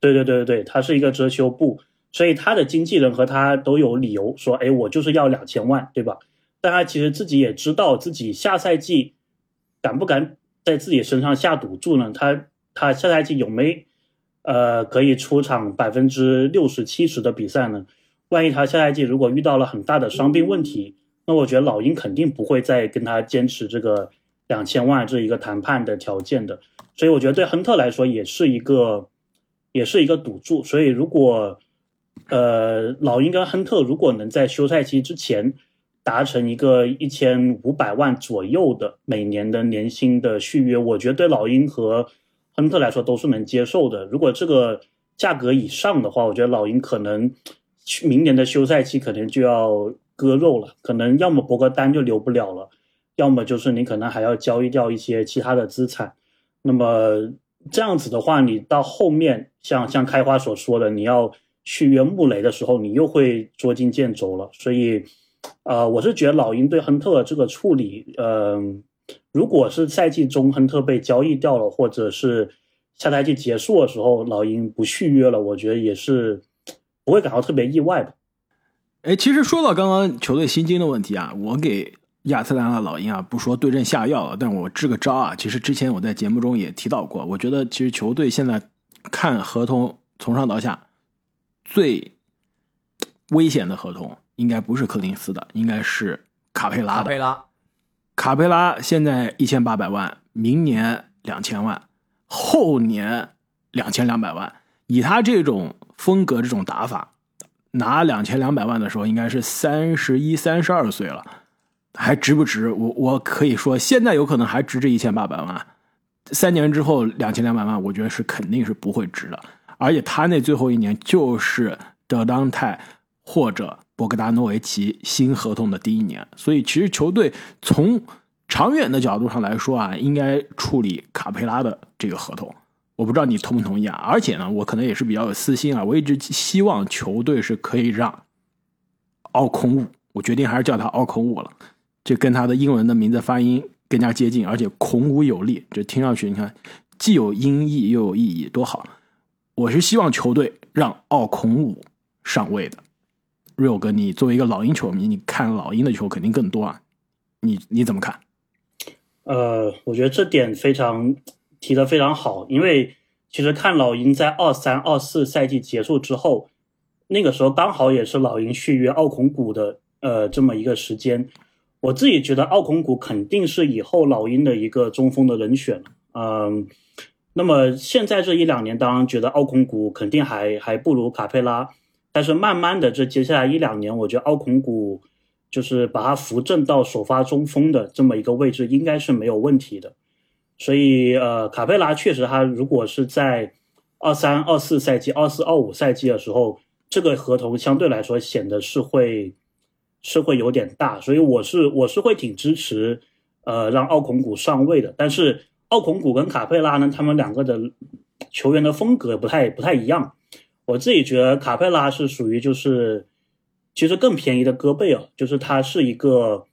对对对对对，他是一个遮羞布。所以他的经纪人和他都有理由说：“哎，我就是要两千万，对吧？”但他其实自己也知道自己下赛季敢不敢在自己身上下赌注呢？他他下赛季有没？呃，可以出场百分之六十七十的比赛呢。万一他下赛季如果遇到了很大的伤病问题，那我觉得老鹰肯定不会再跟他坚持这个两千万这一个谈判的条件的。所以我觉得对亨特来说也是一个，也是一个赌注。所以如果呃老鹰跟亨特如果能在休赛期之前达成一个一千五百万左右的每年的年薪的续约，我觉得对老鹰和亨特来说都是能接受的。如果这个价格以上的话，我觉得老鹰可能明年的休赛期可能就要割肉了。可能要么博格丹就留不了了，要么就是你可能还要交易掉一些其他的资产。那么这样子的话，你到后面像像开花所说的，你要续约穆雷的时候，你又会捉襟见肘了。所以，呃，我是觉得老鹰对亨特这个处理，嗯，如果是赛季中亨特被交易掉了，或者是下赛季结束的时候老鹰不续约了，我觉得也是不会感到特别意外的。哎，其实说到刚刚球队薪金的问题啊，我给亚特兰大老鹰啊不说对症下药了，但我支个招啊。其实之前我在节目中也提到过，我觉得其实球队现在看合同从上到下最危险的合同，应该不是柯林斯的，应该是卡佩拉的。卡佩拉，卡佩拉现在一千八百万，明年两千万，后年两千两百万。以他这种风格、这种打法，拿两千两百万的时候，应该是三十一、三十二岁了，还值不值？我我可以说，现在有可能还值这一千八百万，三年之后两千两百万，我觉得是肯定是不会值的。而且他那最后一年就是德当泰或者博格达诺维奇新合同的第一年，所以其实球队从长远的角度上来说啊，应该处理卡佩拉的这个合同。我不知道你同不同意啊？而且呢，我可能也是比较有私心啊，我一直希望球队是可以让奥孔武，我决定还是叫他奥孔武了，这跟他的英文的名字发音更加接近，而且孔武有力，这听上去你看既有音译又有意义，多好！我是希望球队让奥孔武上位的。瑞欧哥，你作为一个老鹰球迷，你看老鹰的球肯定更多啊，你你怎么看？呃，我觉得这点非常提的非常好，因为其实看老鹰在二三二四赛季结束之后，那个时候刚好也是老鹰续约奥孔古的呃这么一个时间，我自己觉得奥孔古肯定是以后老鹰的一个中锋的人选嗯，那么现在这一两年，当然觉得奥孔古肯定还还不如卡佩拉，但是慢慢的这接下来一两年，我觉得奥孔古就是把他扶正到首发中锋的这么一个位置，应该是没有问题的。所以呃，卡佩拉确实他如果是在二三二四赛季、二四二五赛季的时候，这个合同相对来说显得是会是会有点大，所以我是我是会挺支持呃让奥孔古上位的，但是。奥孔古跟卡佩拉呢，他们两个的球员的风格不太不太一样。我自己觉得卡佩拉是属于就是其实更便宜的戈贝尔，就是他是一个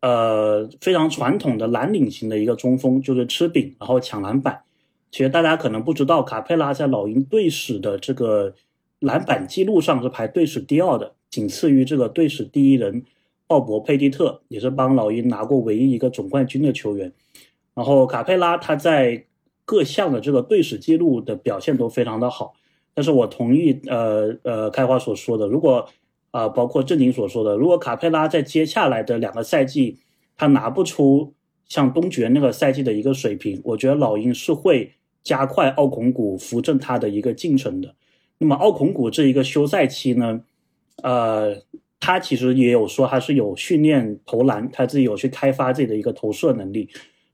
呃非常传统的蓝领型的一个中锋，就是吃饼然后抢篮板。其实大家可能不知道，卡佩拉在老鹰队史的这个篮板记录上是排队史第二的，仅次于这个队史第一人鲍勃佩蒂特，也是帮老鹰拿过唯一一个总冠军的球员。然后卡佩拉他在各项的这个队史记录的表现都非常的好，但是我同意呃呃开花所说的，如果啊包括正经所说的，如果卡佩拉在接下来的两个赛季他拿不出像东决那个赛季的一个水平，我觉得老鹰是会加快奥孔古扶正他的一个进程的。那么奥孔古这一个休赛期呢，呃，他其实也有说他是有训练投篮，他自己有去开发自己的一个投射能力。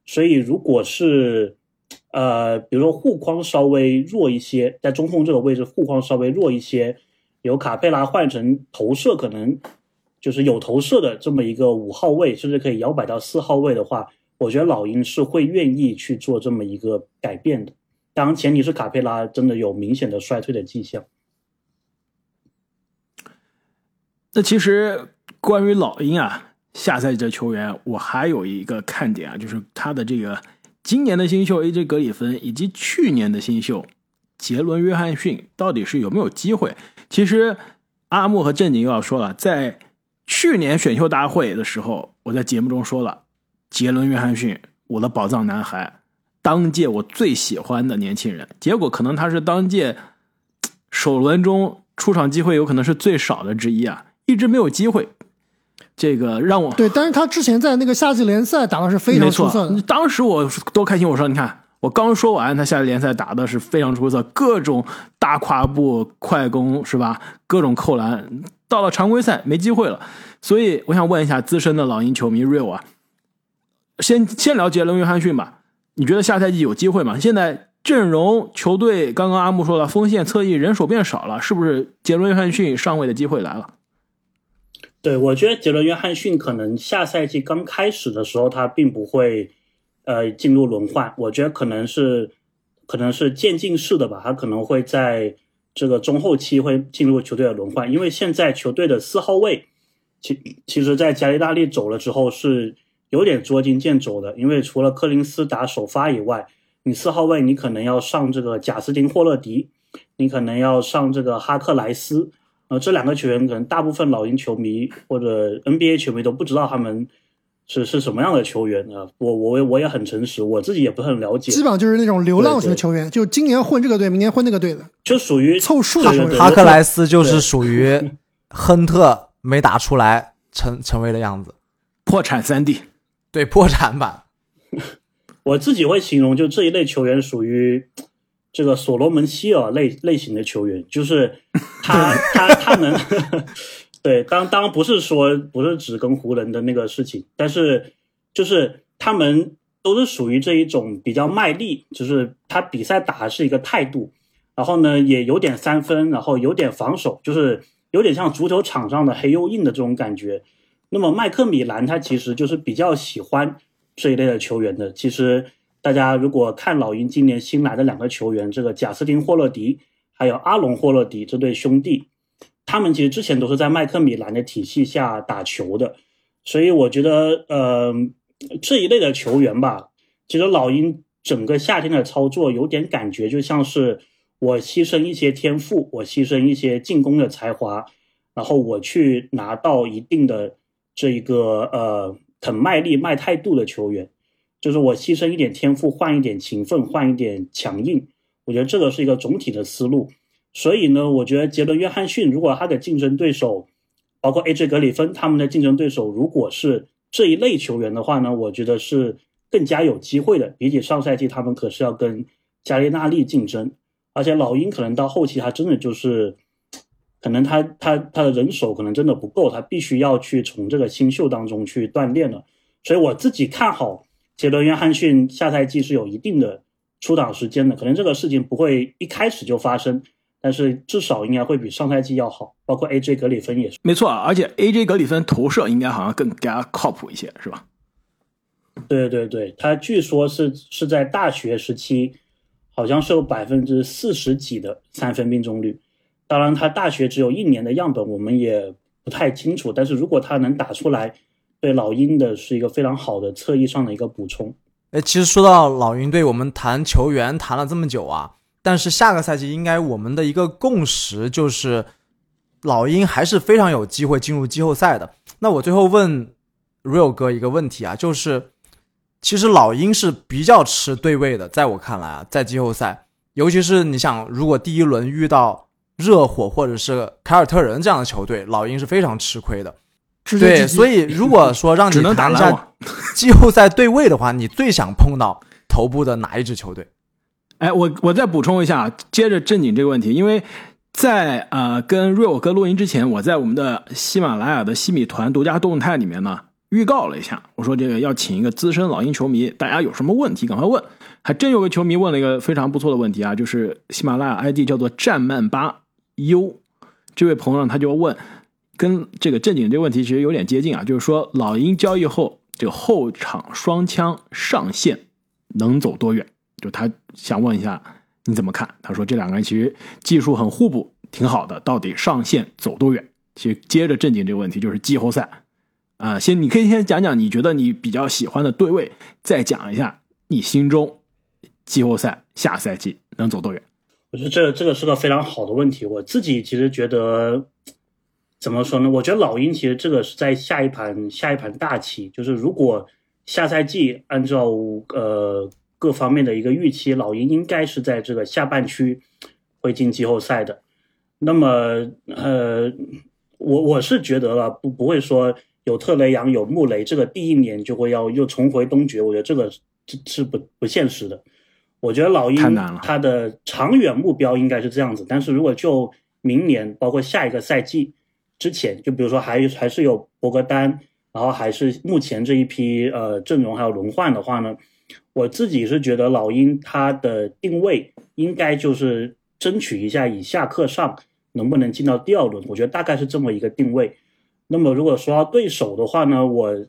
所以，如果是，呃，比如说护框稍微弱一些，在中锋这个位置护框稍微弱一些，由卡佩拉换成投射，可能就是有投射的这么一个五号位，甚至可以摇摆到四号位的话，我觉得老鹰是会愿意去做这么一个改变的。当然，前提是卡佩拉真的有明显的衰退的迹象。那其实关于老鹰啊。下赛季的球员，我还有一个看点啊，就是他的这个今年的新秀 AJ 格里芬以及去年的新秀杰伦约翰逊到底是有没有机会？其实阿木和正经又要说了，在去年选秀大会的时候，我在节目中说了，杰伦约翰逊我的宝藏男孩，当届我最喜欢的年轻人。结果可能他是当届首轮中出场机会有可能是最少的之一啊，一直没有机会。这个让我对，但是他之前在那个夏季联赛打的是非常出色的。当时我多开心！我说，你看，我刚说完，他夏季联赛打的是非常出色，各种大跨步、快攻，是吧？各种扣篮。到了常规赛没机会了，所以我想问一下资深的老鹰球迷 Real 啊，先先聊杰伦约翰逊吧。你觉得下赛季有机会吗？现在阵容球队刚刚阿木说了，锋线侧翼人手变少了，是不是杰伦约翰逊上位的机会来了？对，我觉得杰伦约翰逊可能下赛季刚开始的时候，他并不会，呃，进入轮换。我觉得可能是，可能是渐进式的吧。他可能会在这个中后期会进入球队的轮换，因为现在球队的四号位，其其实，在加利大利走了之后，是有点捉襟见肘的，因为除了柯林斯打首发以外，你四号位你可能要上这个贾斯汀霍勒迪，你可能要上这个哈克莱斯，呃，这两个球员可能大部分老鹰球迷或者 NBA 球迷都不知道他们是是什么样的球员啊。我我我也很诚实，我自己也不是很了解，基本上就是那种流浪型的球员，就今年混这个队，明年混那个队的，就属于凑数的球员。哈克莱斯就是属于亨特没打出来成成为的样子，破产三 D，对破产版。我自己会形容，就这一类球员属于这个所罗门希尔类类型的球员，就是他 他他能，对，当当然不是说不是只跟湖人的那个事情，但是就是他们都是属于这一种比较卖力，就是他比赛打的是一个态度，然后呢也有点三分，然后有点防守，就是有点像足球场上的黑又硬的这种感觉。那么麦克米兰他其实就是比较喜欢。这一类的球员的，其实大家如果看老鹰今年新来的两个球员，这个贾斯汀霍勒迪还有阿隆霍勒迪这对兄弟，他们其实之前都是在麦克米兰的体系下打球的，所以我觉得，呃，这一类的球员吧，其实老鹰整个夏天的操作有点感觉，就像是我牺牲一些天赋，我牺牲一些进攻的才华，然后我去拿到一定的这一个呃。很卖力、卖态度的球员，就是我牺牲一点天赋，换一点勤奋，换一点强硬。我觉得这个是一个总体的思路。所以呢，我觉得杰伦·约翰逊如果他的竞争对手，包括 AJ 格里芬他们的竞争对手，如果是这一类球员的话呢，我觉得是更加有机会的。比起上赛季，他们可是要跟加利纳利竞争，而且老鹰可能到后期，他真的就是。可能他他他的人手可能真的不够，他必须要去从这个新秀当中去锻炼了。所以我自己看好杰伦约翰逊下赛季是有一定的出场时间的。可能这个事情不会一开始就发生，但是至少应该会比上赛季要好。包括 AJ 格里芬也是，没错啊。而且 AJ 格里芬投射应该好像更加靠谱一些，是吧？对对对，他据说是是在大学时期，好像是有百分之四十几的三分命中率。当然，他大学只有一年的样本，我们也不太清楚。但是如果他能打出来，对老鹰的是一个非常好的侧翼上的一个补充。哎，其实说到老鹰队，我们谈球员谈了这么久啊，但是下个赛季应该我们的一个共识就是，老鹰还是非常有机会进入季后赛的。那我最后问 Real 哥一个问题啊，就是其实老鹰是比较吃对位的，在我看来啊，在季后赛，尤其是你想，如果第一轮遇到。热火或者是凯尔特人这样的球队，老鹰是非常吃亏的。对，所以如果说让你谈一下 季后赛对位的话，你最想碰到头部的哪一支球队？哎，我我再补充一下，接着正经这个问题，因为在呃跟瑞欧哥录音之前，我在我们的喜马拉雅的西米团独家动态里面呢预告了一下，我说这个要请一个资深老鹰球迷，大家有什么问题赶快问。还真有个球迷问了一个非常不错的问题啊，就是喜马拉雅 ID 叫做战曼八。U 这位朋友他就问，跟这个正经这个问题其实有点接近啊，就是说老鹰交易后这个后场双枪上限能走多远？就他想问一下你怎么看？他说这两个人其实技术很互补，挺好的，到底上限走多远？其实接着正经这个问题就是季后赛啊，先你可以先讲讲你觉得你比较喜欢的对位，再讲一下你心中季后赛下赛季能走多远。我觉得这这个是个非常好的问题。我自己其实觉得，怎么说呢？我觉得老鹰其实这个是在下一盘下一盘大棋。就是如果下赛季按照呃各方面的一个预期，老鹰应该是在这个下半区会进季后赛的。那么呃，我我是觉得了，不不会说有特雷杨有穆雷，这个第一年就会要又重回东决。我觉得这个是是不不现实的。我觉得老鹰他的长远目标应该是这样子，但是如果就明年包括下一个赛季之前，就比如说还还是有博格丹，然后还是目前这一批呃阵容还有轮换的话呢，我自己是觉得老鹰他的定位应该就是争取一下以下克上，能不能进到第二轮？我觉得大概是这么一个定位。那么如果说到对手的话呢，我。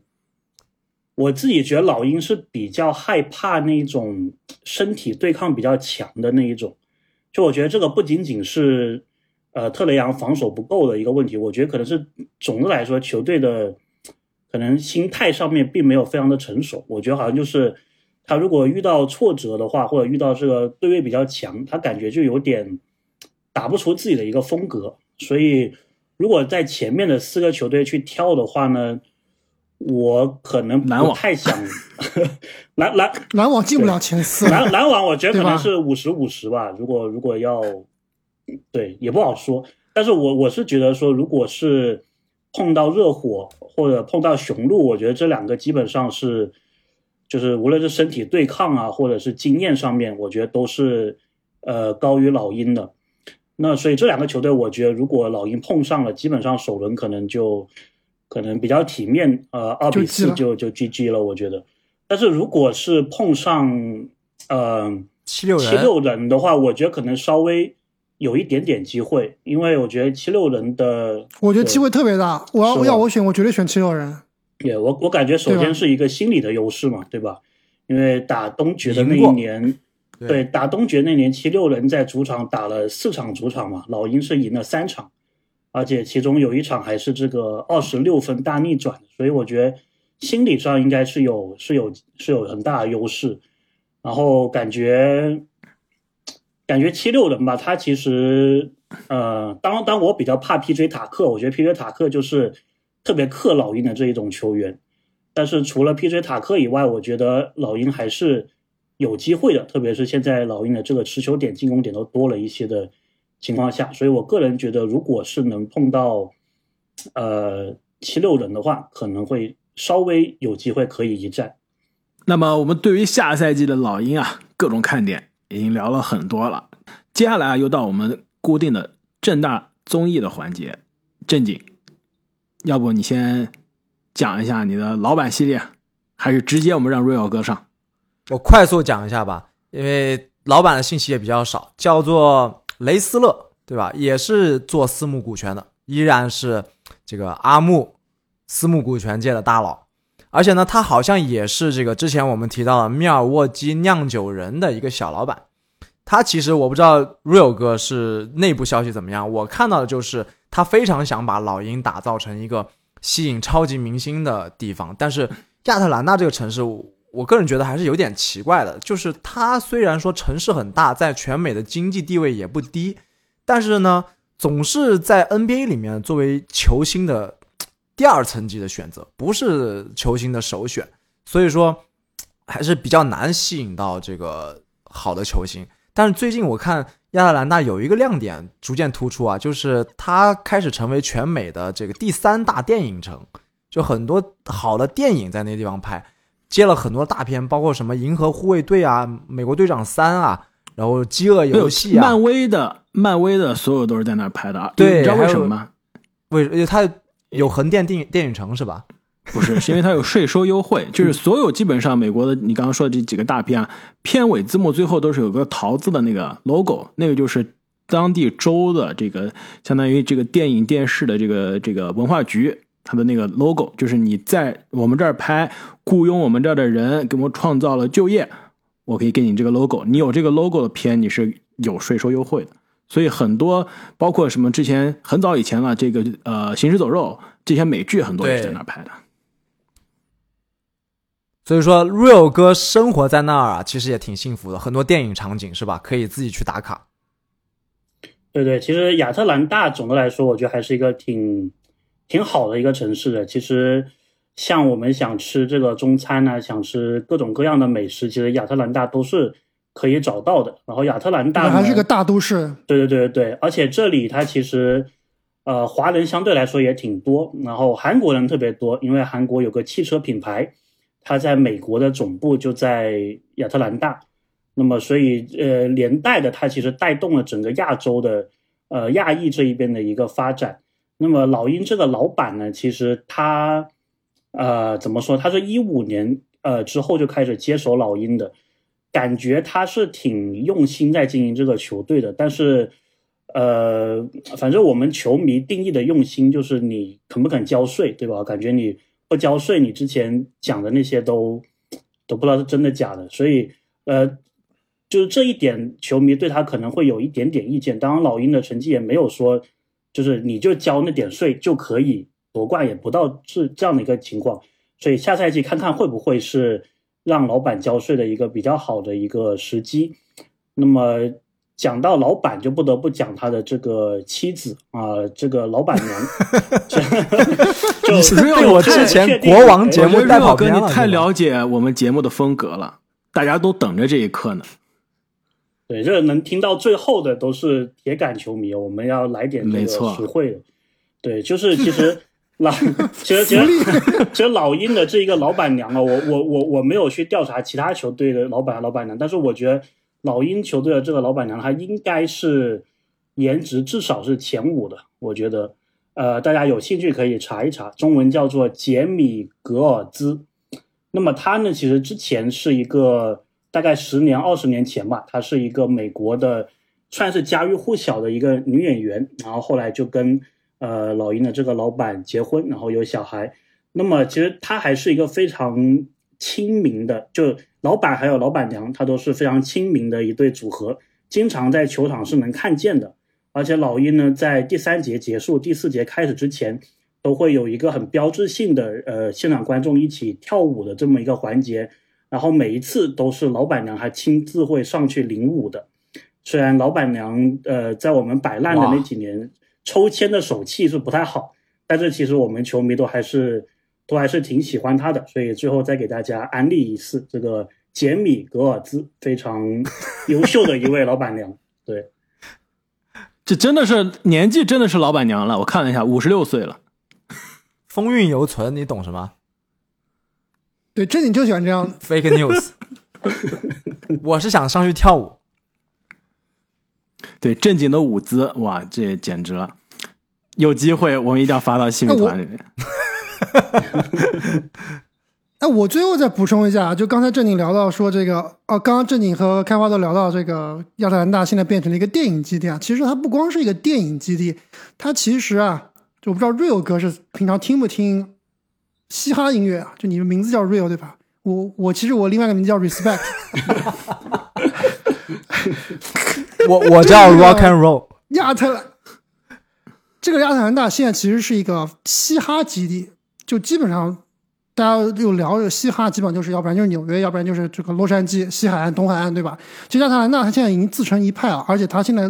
我自己觉得老鹰是比较害怕那种身体对抗比较强的那一种，就我觉得这个不仅仅是呃特雷杨防守不够的一个问题，我觉得可能是总的来说球队的可可能心态上面并没有非常的成熟。我觉得好像就是他如果遇到挫折的话，或者遇到这个对位比较强，他感觉就有点打不出自己的一个风格。所以如果在前面的四个球队去挑的话呢，我可能不太想 篮篮篮网进不了前四，篮篮网我觉得可能是五十五十吧。如果如果要对也不好说，但是我我是觉得说，如果是碰到热火或者碰到雄鹿，我觉得这两个基本上是就是无论是身体对抗啊，或者是经验上面，我觉得都是呃高于老鹰的。那所以这两个球队，我觉得如果老鹰碰上了，基本上首轮可能就可能比较体面，呃，二比四就就 GG 了，我觉得。但是如果是碰上呃七六人七六人的话，我觉得可能稍微有一点点机会，因为我觉得七六人的，我觉得机会特别大。我要要我选，我绝对选七六人。对我我感觉首先是一个心理的优势嘛，对吧？因为打东决的那一年，对对打东决那年，七六人在主场打了四场主场嘛，老鹰是赢了三场，而且其中有一场还是这个二十六分大逆转，所以我觉得心理上应该是有是有是有很大的优势。然后感觉感觉七六人吧，他其实呃，当当我比较怕 PJ 塔克，我觉得 PJ 塔克就是特别克老鹰的这一种球员。但是除了 PJ 塔克以外，我觉得老鹰还是有机会的，特别是现在老鹰的这个持球点、进攻点都多了一些的情况下，所以我个人觉得，如果是能碰到呃七六人的话，可能会稍微有机会可以一战。那么我们对于下赛季的老鹰啊，各种看点已经聊了很多了。接下来啊，又到我们固定的正大综艺的环节，正经，要不你先讲一下你的老板系列，还是直接我们让 Real 哥上？我快速讲一下吧，因为老板的信息也比较少，叫做雷斯勒，对吧？也是做私募股权的，依然是这个阿木私募股权界的大佬，而且呢，他好像也是这个之前我们提到的密尔沃基酿酒人的一个小老板。他其实我不知道 Real 哥是内部消息怎么样，我看到的就是他非常想把老鹰打造成一个吸引超级明星的地方，但是亚特兰大这个城市，我个人觉得还是有点奇怪的，就是它虽然说城市很大，在全美的经济地位也不低，但是呢，总是在 NBA 里面作为球星的第二层级的选择，不是球星的首选，所以说 还是比较难吸引到这个好的球星。但是最近我看亚特兰大有一个亮点逐渐突出啊，就是它开始成为全美的这个第三大电影城，就很多好的电影在那地方拍。接了很多大片，包括什么《银河护卫队》啊，《美国队长三》啊，然后《饥饿游戏》啊，漫威的漫威的所有都是在那儿拍的啊。对你知道为什么吗？为因为它有横店电影电影城是吧？不是，是因为它有税收优惠，就是所有基本上美国的你刚刚说的这几个大片啊，片尾字幕最后都是有个桃子的那个 logo，那个就是当地州的这个相当于这个电影电视的这个这个文化局它的那个 logo，就是你在我们这儿拍，雇佣我们这儿的人，给我们创造了就业，我可以给你这个 logo，你有这个 logo 的片，你是有税收优惠的。所以很多包括什么之前很早以前了，这个呃《行尸走肉》这些美剧很多也是在那儿拍的。所以说，Real 哥生活在那儿啊，其实也挺幸福的，很多电影场景是吧？可以自己去打卡。对对，其实亚特兰大总的来说，我觉得还是一个挺挺好的一个城市的。其实像我们想吃这个中餐呢、想吃各种各样的美食，其实亚特兰大都是可以找到的。然后亚特兰大呢还是个大都市，对对对对对，而且这里它其实呃华人相对来说也挺多，然后韩国人特别多，因为韩国有个汽车品牌，它在美国的总部就在亚特兰大，那么所以呃连带的它其实带动了整个亚洲的呃亚裔这一边的一个发展。那么老鹰这个老板呢，其实他呃怎么说？他是一五年呃之后就开始接手老鹰的，感觉他是挺用心在经营这个球队的，但是。呃，反正我们球迷定义的用心就是你肯不肯交税，对吧？感觉你不交税，你之前讲的那些都都不知道是真的假的，所以呃，就是这一点，球迷对他可能会有一点点意见。当然，老鹰的成绩也没有说，就是你就交那点税就可以夺冠，也不到是这样的一个情况。所以下赛季看看会不会是让老板交税的一个比较好的一个时机。那么讲到老板，就不得不讲他的这个妻子啊，这个老板娘。就是被我之前国王节目带跑哥，偏你太了解我们节目的风格了，大家都等着这一刻呢。对，这能听到最后的都是铁杆球迷，我们要来点这个实惠的。对，就是其实老，其实其实其实老鹰的这一个老板娘啊，我我我我没有去调查其他球队的老板老板娘，但是我觉得老鹰球队的这个老板娘她应该是颜值至少是前五的，我觉得，呃，大家有兴趣可以查一查，中文叫做杰米·格尔兹。那么她呢，其实之前是一个。大概十年、二十年前吧，她是一个美国的，算是家喻户晓的一个女演员。然后后来就跟呃老鹰的这个老板结婚，然后有小孩。那么其实他还是一个非常亲民的，就老板还有老板娘，他都是非常亲民的一对组合，经常在球场是能看见的。而且老鹰呢，在第三节结束、第四节开始之前，都会有一个很标志性的呃现场观众一起跳舞的这么一个环节。然后每一次都是老板娘还亲自会上去领舞的，虽然老板娘呃在我们摆烂的那几年抽签的手气是不太好，但是其实我们球迷都还是都还是挺喜欢他的，所以最后再给大家安利一次这个杰米格尔兹非常 优秀的一位老板娘，对，这真的是年纪真的是老板娘了，我看了一下五十六岁了，风韵犹存，你懂什么？对，这你就喜欢这样 fake news。我是想上去跳舞。对，正经的舞姿，哇，这简直了！有机会我们一定要发到新闻团里面。哎，我最后再补充一下，就刚才正经聊到说这个，哦，刚刚正经和开花都聊到这个亚特兰大现在变成了一个电影基地啊。其实它不光是一个电影基地，它其实啊，就我不知道 Real 哥是平常听不听。嘻哈音乐啊，就你的名字叫 Real 对吧？我我其实我另外一个名字叫 Respect，我我叫 Rock and Roll。亚特兰，这个亚特兰大现在其实是一个嘻哈基地，就基本上大家又聊这个嘻哈，基本上就是要不然就是纽约，要不然就是这个洛杉矶西海岸、东海岸对吧？其实亚特兰大它现在已经自成一派了，而且它现在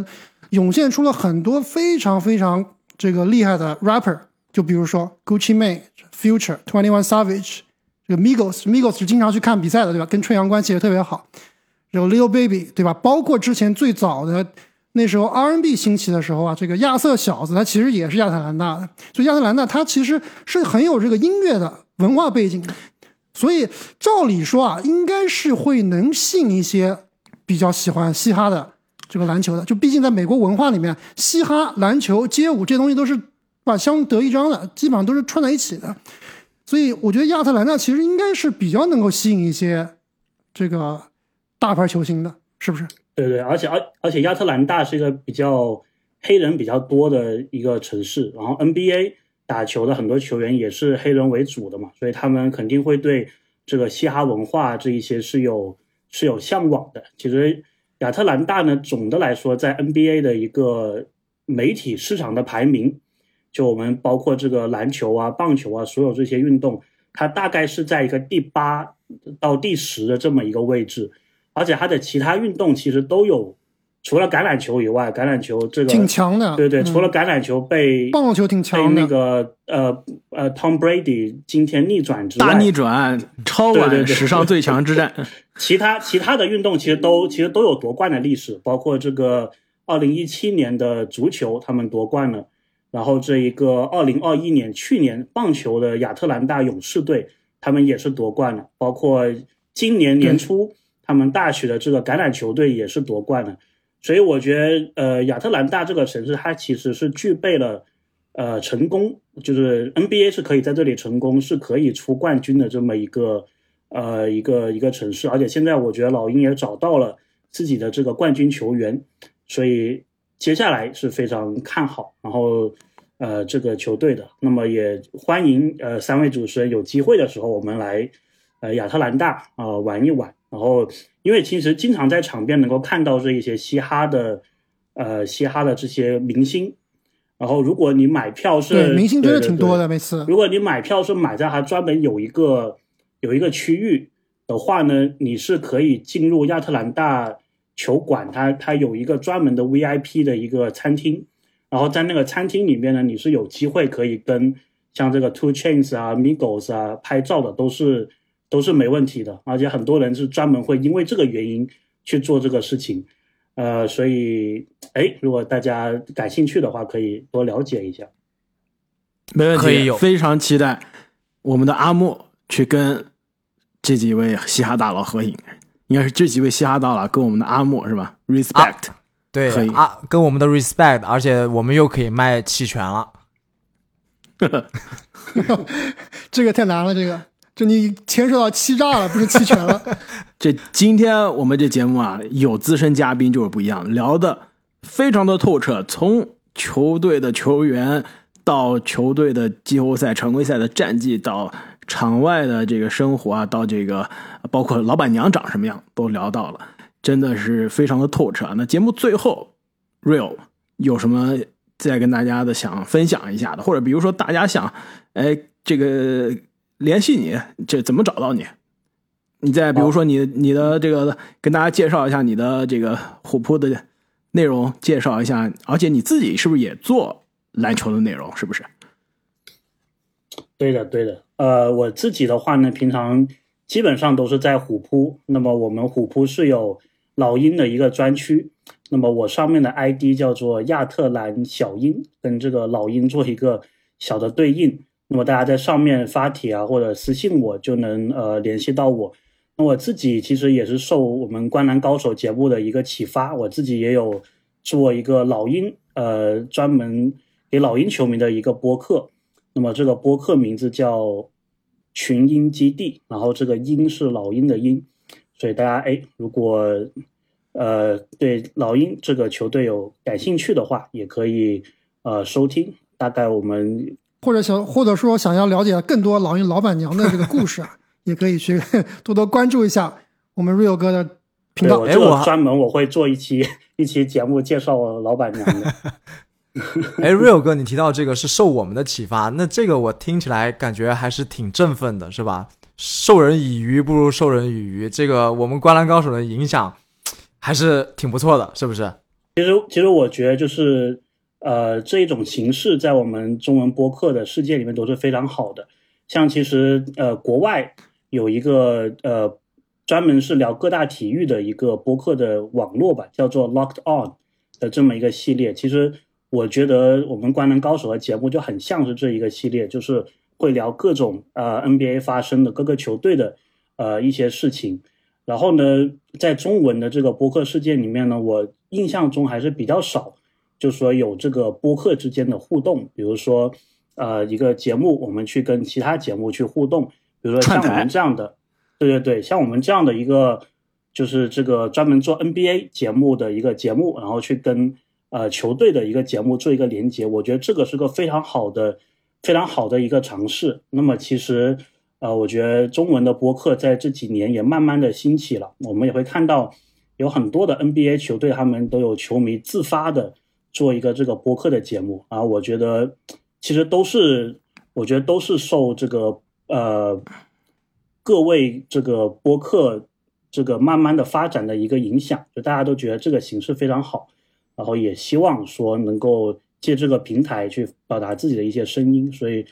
涌现出了很多非常非常这个厉害的 rapper，就比如说 Gucci Mane。Future Twenty One Savage，这个 Migos，Migos 是经常去看比赛的，对吧？跟春阳关系也特别好。有 Lil Baby，对吧？包括之前最早的那时候 R&B 兴起的时候啊，这个亚瑟小子他其实也是亚特兰大的。所以亚特兰大他其实是很有这个音乐的文化背景的。所以照理说啊，应该是会能吸引一些比较喜欢嘻哈的这个篮球的。就毕竟在美国文化里面，嘻哈、篮球、街舞这些东西都是。把，相得益彰的，基本上都是串在一起的，所以我觉得亚特兰大其实应该是比较能够吸引一些这个大牌球星的，是不是？对对，而且而而且亚特兰大是一个比较黑人比较多的一个城市，然后 NBA 打球的很多球员也是黑人为主的嘛，所以他们肯定会对这个嘻哈文化这一些是有是有向往的。其实亚特兰大呢，总的来说在 NBA 的一个媒体市场的排名。就我们包括这个篮球啊、棒球啊，所有这些运动，它大概是在一个第八到第十的这么一个位置，而且他的其他运动其实都有，除了橄榄球以外，橄榄球这个挺强的，对对，除了橄榄球被棒球挺强的，那个呃呃，Tom Brady 今天逆转之大逆转，超完史上最强之战，其他其他的运动其实都其实都有夺冠的历史，包括这个二零一七年的足球，他们夺冠了。然后这一个二零二一年去年棒球的亚特兰大勇士队，他们也是夺冠了。包括今年年初他们大学的这个橄榄球队也是夺冠了。所以我觉得，呃，亚特兰大这个城市它其实是具备了，呃，成功就是 NBA 是可以在这里成功，是可以出冠军的这么一个，呃，一个一个城市。而且现在我觉得老鹰也找到了自己的这个冠军球员，所以接下来是非常看好。然后。呃，这个球队的，那么也欢迎呃三位主持人有机会的时候，我们来呃亚特兰大啊玩一玩。然后，因为其实经常在场边能够看到这一些嘻哈的呃嘻哈的这些明星，然后如果你买票是，对明星真的挺多。对的，每次如果你买票是买在它专门有一个有一个区域的话呢，你是可以进入亚特兰大球馆，它它有一个专门的 VIP 的一个餐厅，然后在那个餐厅里面呢，你是有机会可以跟像这个 Two Chains 啊、Migos 啊拍照的，都是都是没问题的，而且很多人是专门会因为这个原因去做这个事情。呃，所以，哎，如果大家感兴趣的话，可以多了解一下。没问题，可以有非常期待我们的阿莫去跟这几位嘻哈大佬合影，应该是这几位嘻哈大佬跟我们的阿莫是吧？Respect，、对可以啊，跟我们的 respect，而且我们又可以卖弃权了。这个太难了，这个这你牵涉到欺诈了，不是弃权了。这今天我们这节目啊，有资深嘉宾就是不一样，聊的非常的透彻，从球队的球员到球队的季后赛、常规赛的战绩，到场外的这个生活啊，到这个包括老板娘长什么样，都聊到了，真的是非常的透彻。那节目最后，Real 有什么再跟大家的想分享一下的，或者比如说大家想，哎，这个联系你，这怎么找到你？你再比如说你你的这个跟大家介绍一下你的这个虎扑的内容，介绍一下，而且你自己是不是也做篮球的内容？是不是？对的，对的。呃，我自己的话呢，平常基本上都是在虎扑。那么我们虎扑是有老鹰的一个专区，那么我上面的 ID 叫做亚特兰小鹰，跟这个老鹰做一个小的对应。那么大家在上面发帖啊，或者私信我，就能呃联系到我。那我自己其实也是受我们《灌篮高手》节目的一个启发，我自己也有做一个老鹰呃专门给老鹰球迷的一个播客。那么这个播客名字叫群鹰基地，然后这个鹰是老鹰的鹰，所以大家哎，如果呃对老鹰这个球队有感兴趣的话，也可以呃收听。大概我们或者想，或者说想要了解更多老鹰老板娘的这个故事啊，也可以去多多关注一下我们 Real 哥的频道哎我专门我会做一期一期节目介绍我老板娘的。哎，Real 哥，你提到这个是受我们的启发，那这个我听起来感觉还是挺振奋的，是吧？授人以鱼不如授人以渔，这个我们《灌篮高手》的影响还是挺不错的，是不是？其实，其实我觉得就是，呃，这一种形式在我们中文播客的世界里面都是非常好的。像其实，呃，国外有一个呃专门是聊各大体育的一个播客的网络吧，叫做 Locked On 的这么一个系列。其实我觉得我们《灌篮高手》的节目就很像是这一个系列，就是会聊各种呃 NBA 发生的各个球队的呃一些事情。然后呢，在中文的这个播客世界里面呢，我印象中还是比较少，就是说有这个播客之间的互动，比如说，呃，一个节目我们去跟其他节目去互动，比如说像我们这样的，对对对，像我们这样的一个，就是这个专门做 NBA 节目的一个节目，然后去跟呃球队的一个节目做一个连接，我觉得这个是个非常好的、非常好的一个尝试。那么其实。呃，我觉得中文的播客在这几年也慢慢的兴起了。我们也会看到有很多的 NBA 球队，他们都有球迷自发的做一个这个播客的节目啊。我觉得其实都是，我觉得都是受这个呃各位这个播客这个慢慢的发展的一个影响，就大家都觉得这个形式非常好，然后也希望说能够借这个平台去表达自己的一些声音，所以。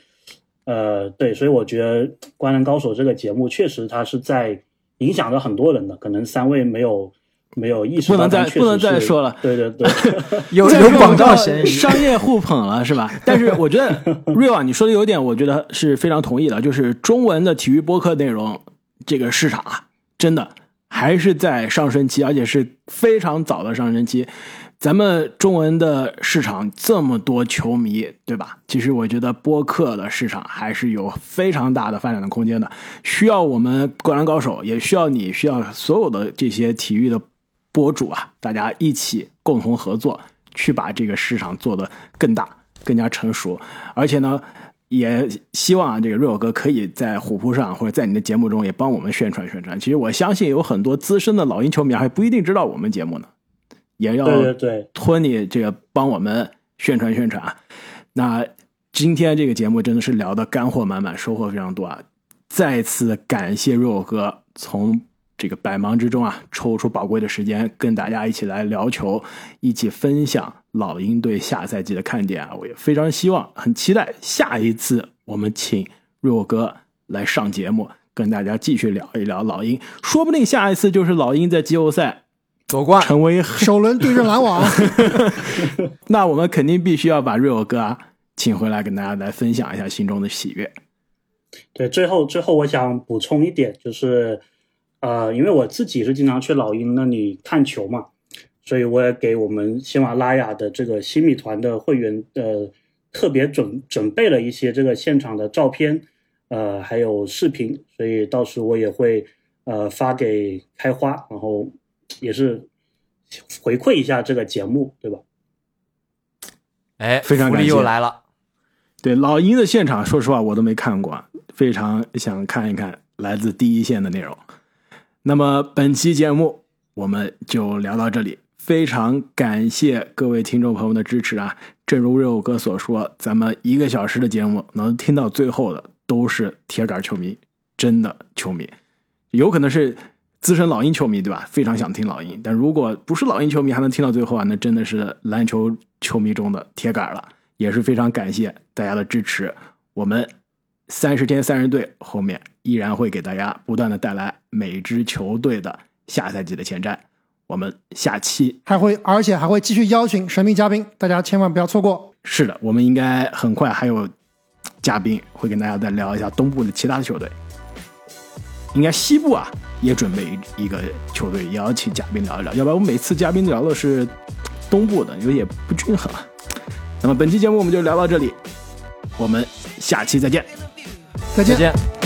呃，对，所以我觉得《灌篮高手》这个节目确实它是在影响着很多人的，可能三位没有没有意识到，不能再不能再说了对对对，有有广告嫌疑。商业互捧了是吧？但是我觉得 Real 啊，你说的有点，我觉得是非常同意的，就是中文的体育播客内容这个市场啊，真的还是在上升期，而且是非常早的上升期。咱们中文的市场这么多球迷，对吧？其实我觉得播客的市场还是有非常大的发展的空间的，需要我们灌篮高手，也需要你，需要所有的这些体育的博主啊，大家一起共同合作，去把这个市场做得更大、更加成熟。而且呢，也希望啊，这个瑞友哥可以在虎扑上或者在你的节目中也帮我们宣传宣传。其实我相信有很多资深的老鹰球迷还不一定知道我们节目呢，也要对对对，托你这个帮我们宣传宣传啊。那今天这个节目真的是聊的干货满满，收获非常多啊！再次感谢瑞欧哥从这个百忙之中啊抽出宝贵的时间跟大家一起来聊球，一起分享老鹰队下赛季的看点啊！我也非常希望，很期待下一次我们请瑞欧哥来上节目，跟大家继续聊一聊老鹰，说不定下一次就是老鹰在季后赛夺冠。成为首轮对阵篮网 那我们肯定必须要把瑞欧哥啊请回来，跟大家来分享一下心中的喜悦。对，最后最后我想补充一点，就是呃，因为我自己是经常去老鹰那里看球嘛，所以我也给我们喜马拉雅的这个新米团的会员呃特别准准备了一些这个现场的照片，呃，还有视频，所以到时我也会呃发给开花，然后也是回馈一下这个节目，对吧？哎，福利非常感谢又来了。对老鹰的现场，说实话我都没看过，非常想看一看来自第一线的内容。那么本期节目我们就聊到这里，非常感谢各位听众朋友的支持啊！正如瑞欧哥所说，咱们一个小时的节目能听到最后的都是铁杆球迷，真的球迷，有可能是资深老鹰球迷，对吧？非常想听老鹰，但如果不是老鹰球迷还能听到最后啊，那真的是篮球球迷中的铁杆了。也是非常感谢大家的支持。我们三十天三人队后面依然会给大家不断的带来每支球队的下赛季的前瞻。我们下期还会而且还会继续邀请神秘嘉宾，大家千万不要错过。是的，我们应该很快还有嘉宾会跟大家再聊一下东部的其他的球队。应该西部啊也准备一个球队，也要请嘉宾聊一聊，要不然我每次嘉宾聊的是东部的，有点不均衡啊。那么本期节目我们就聊到这里，我们下期再见。再见。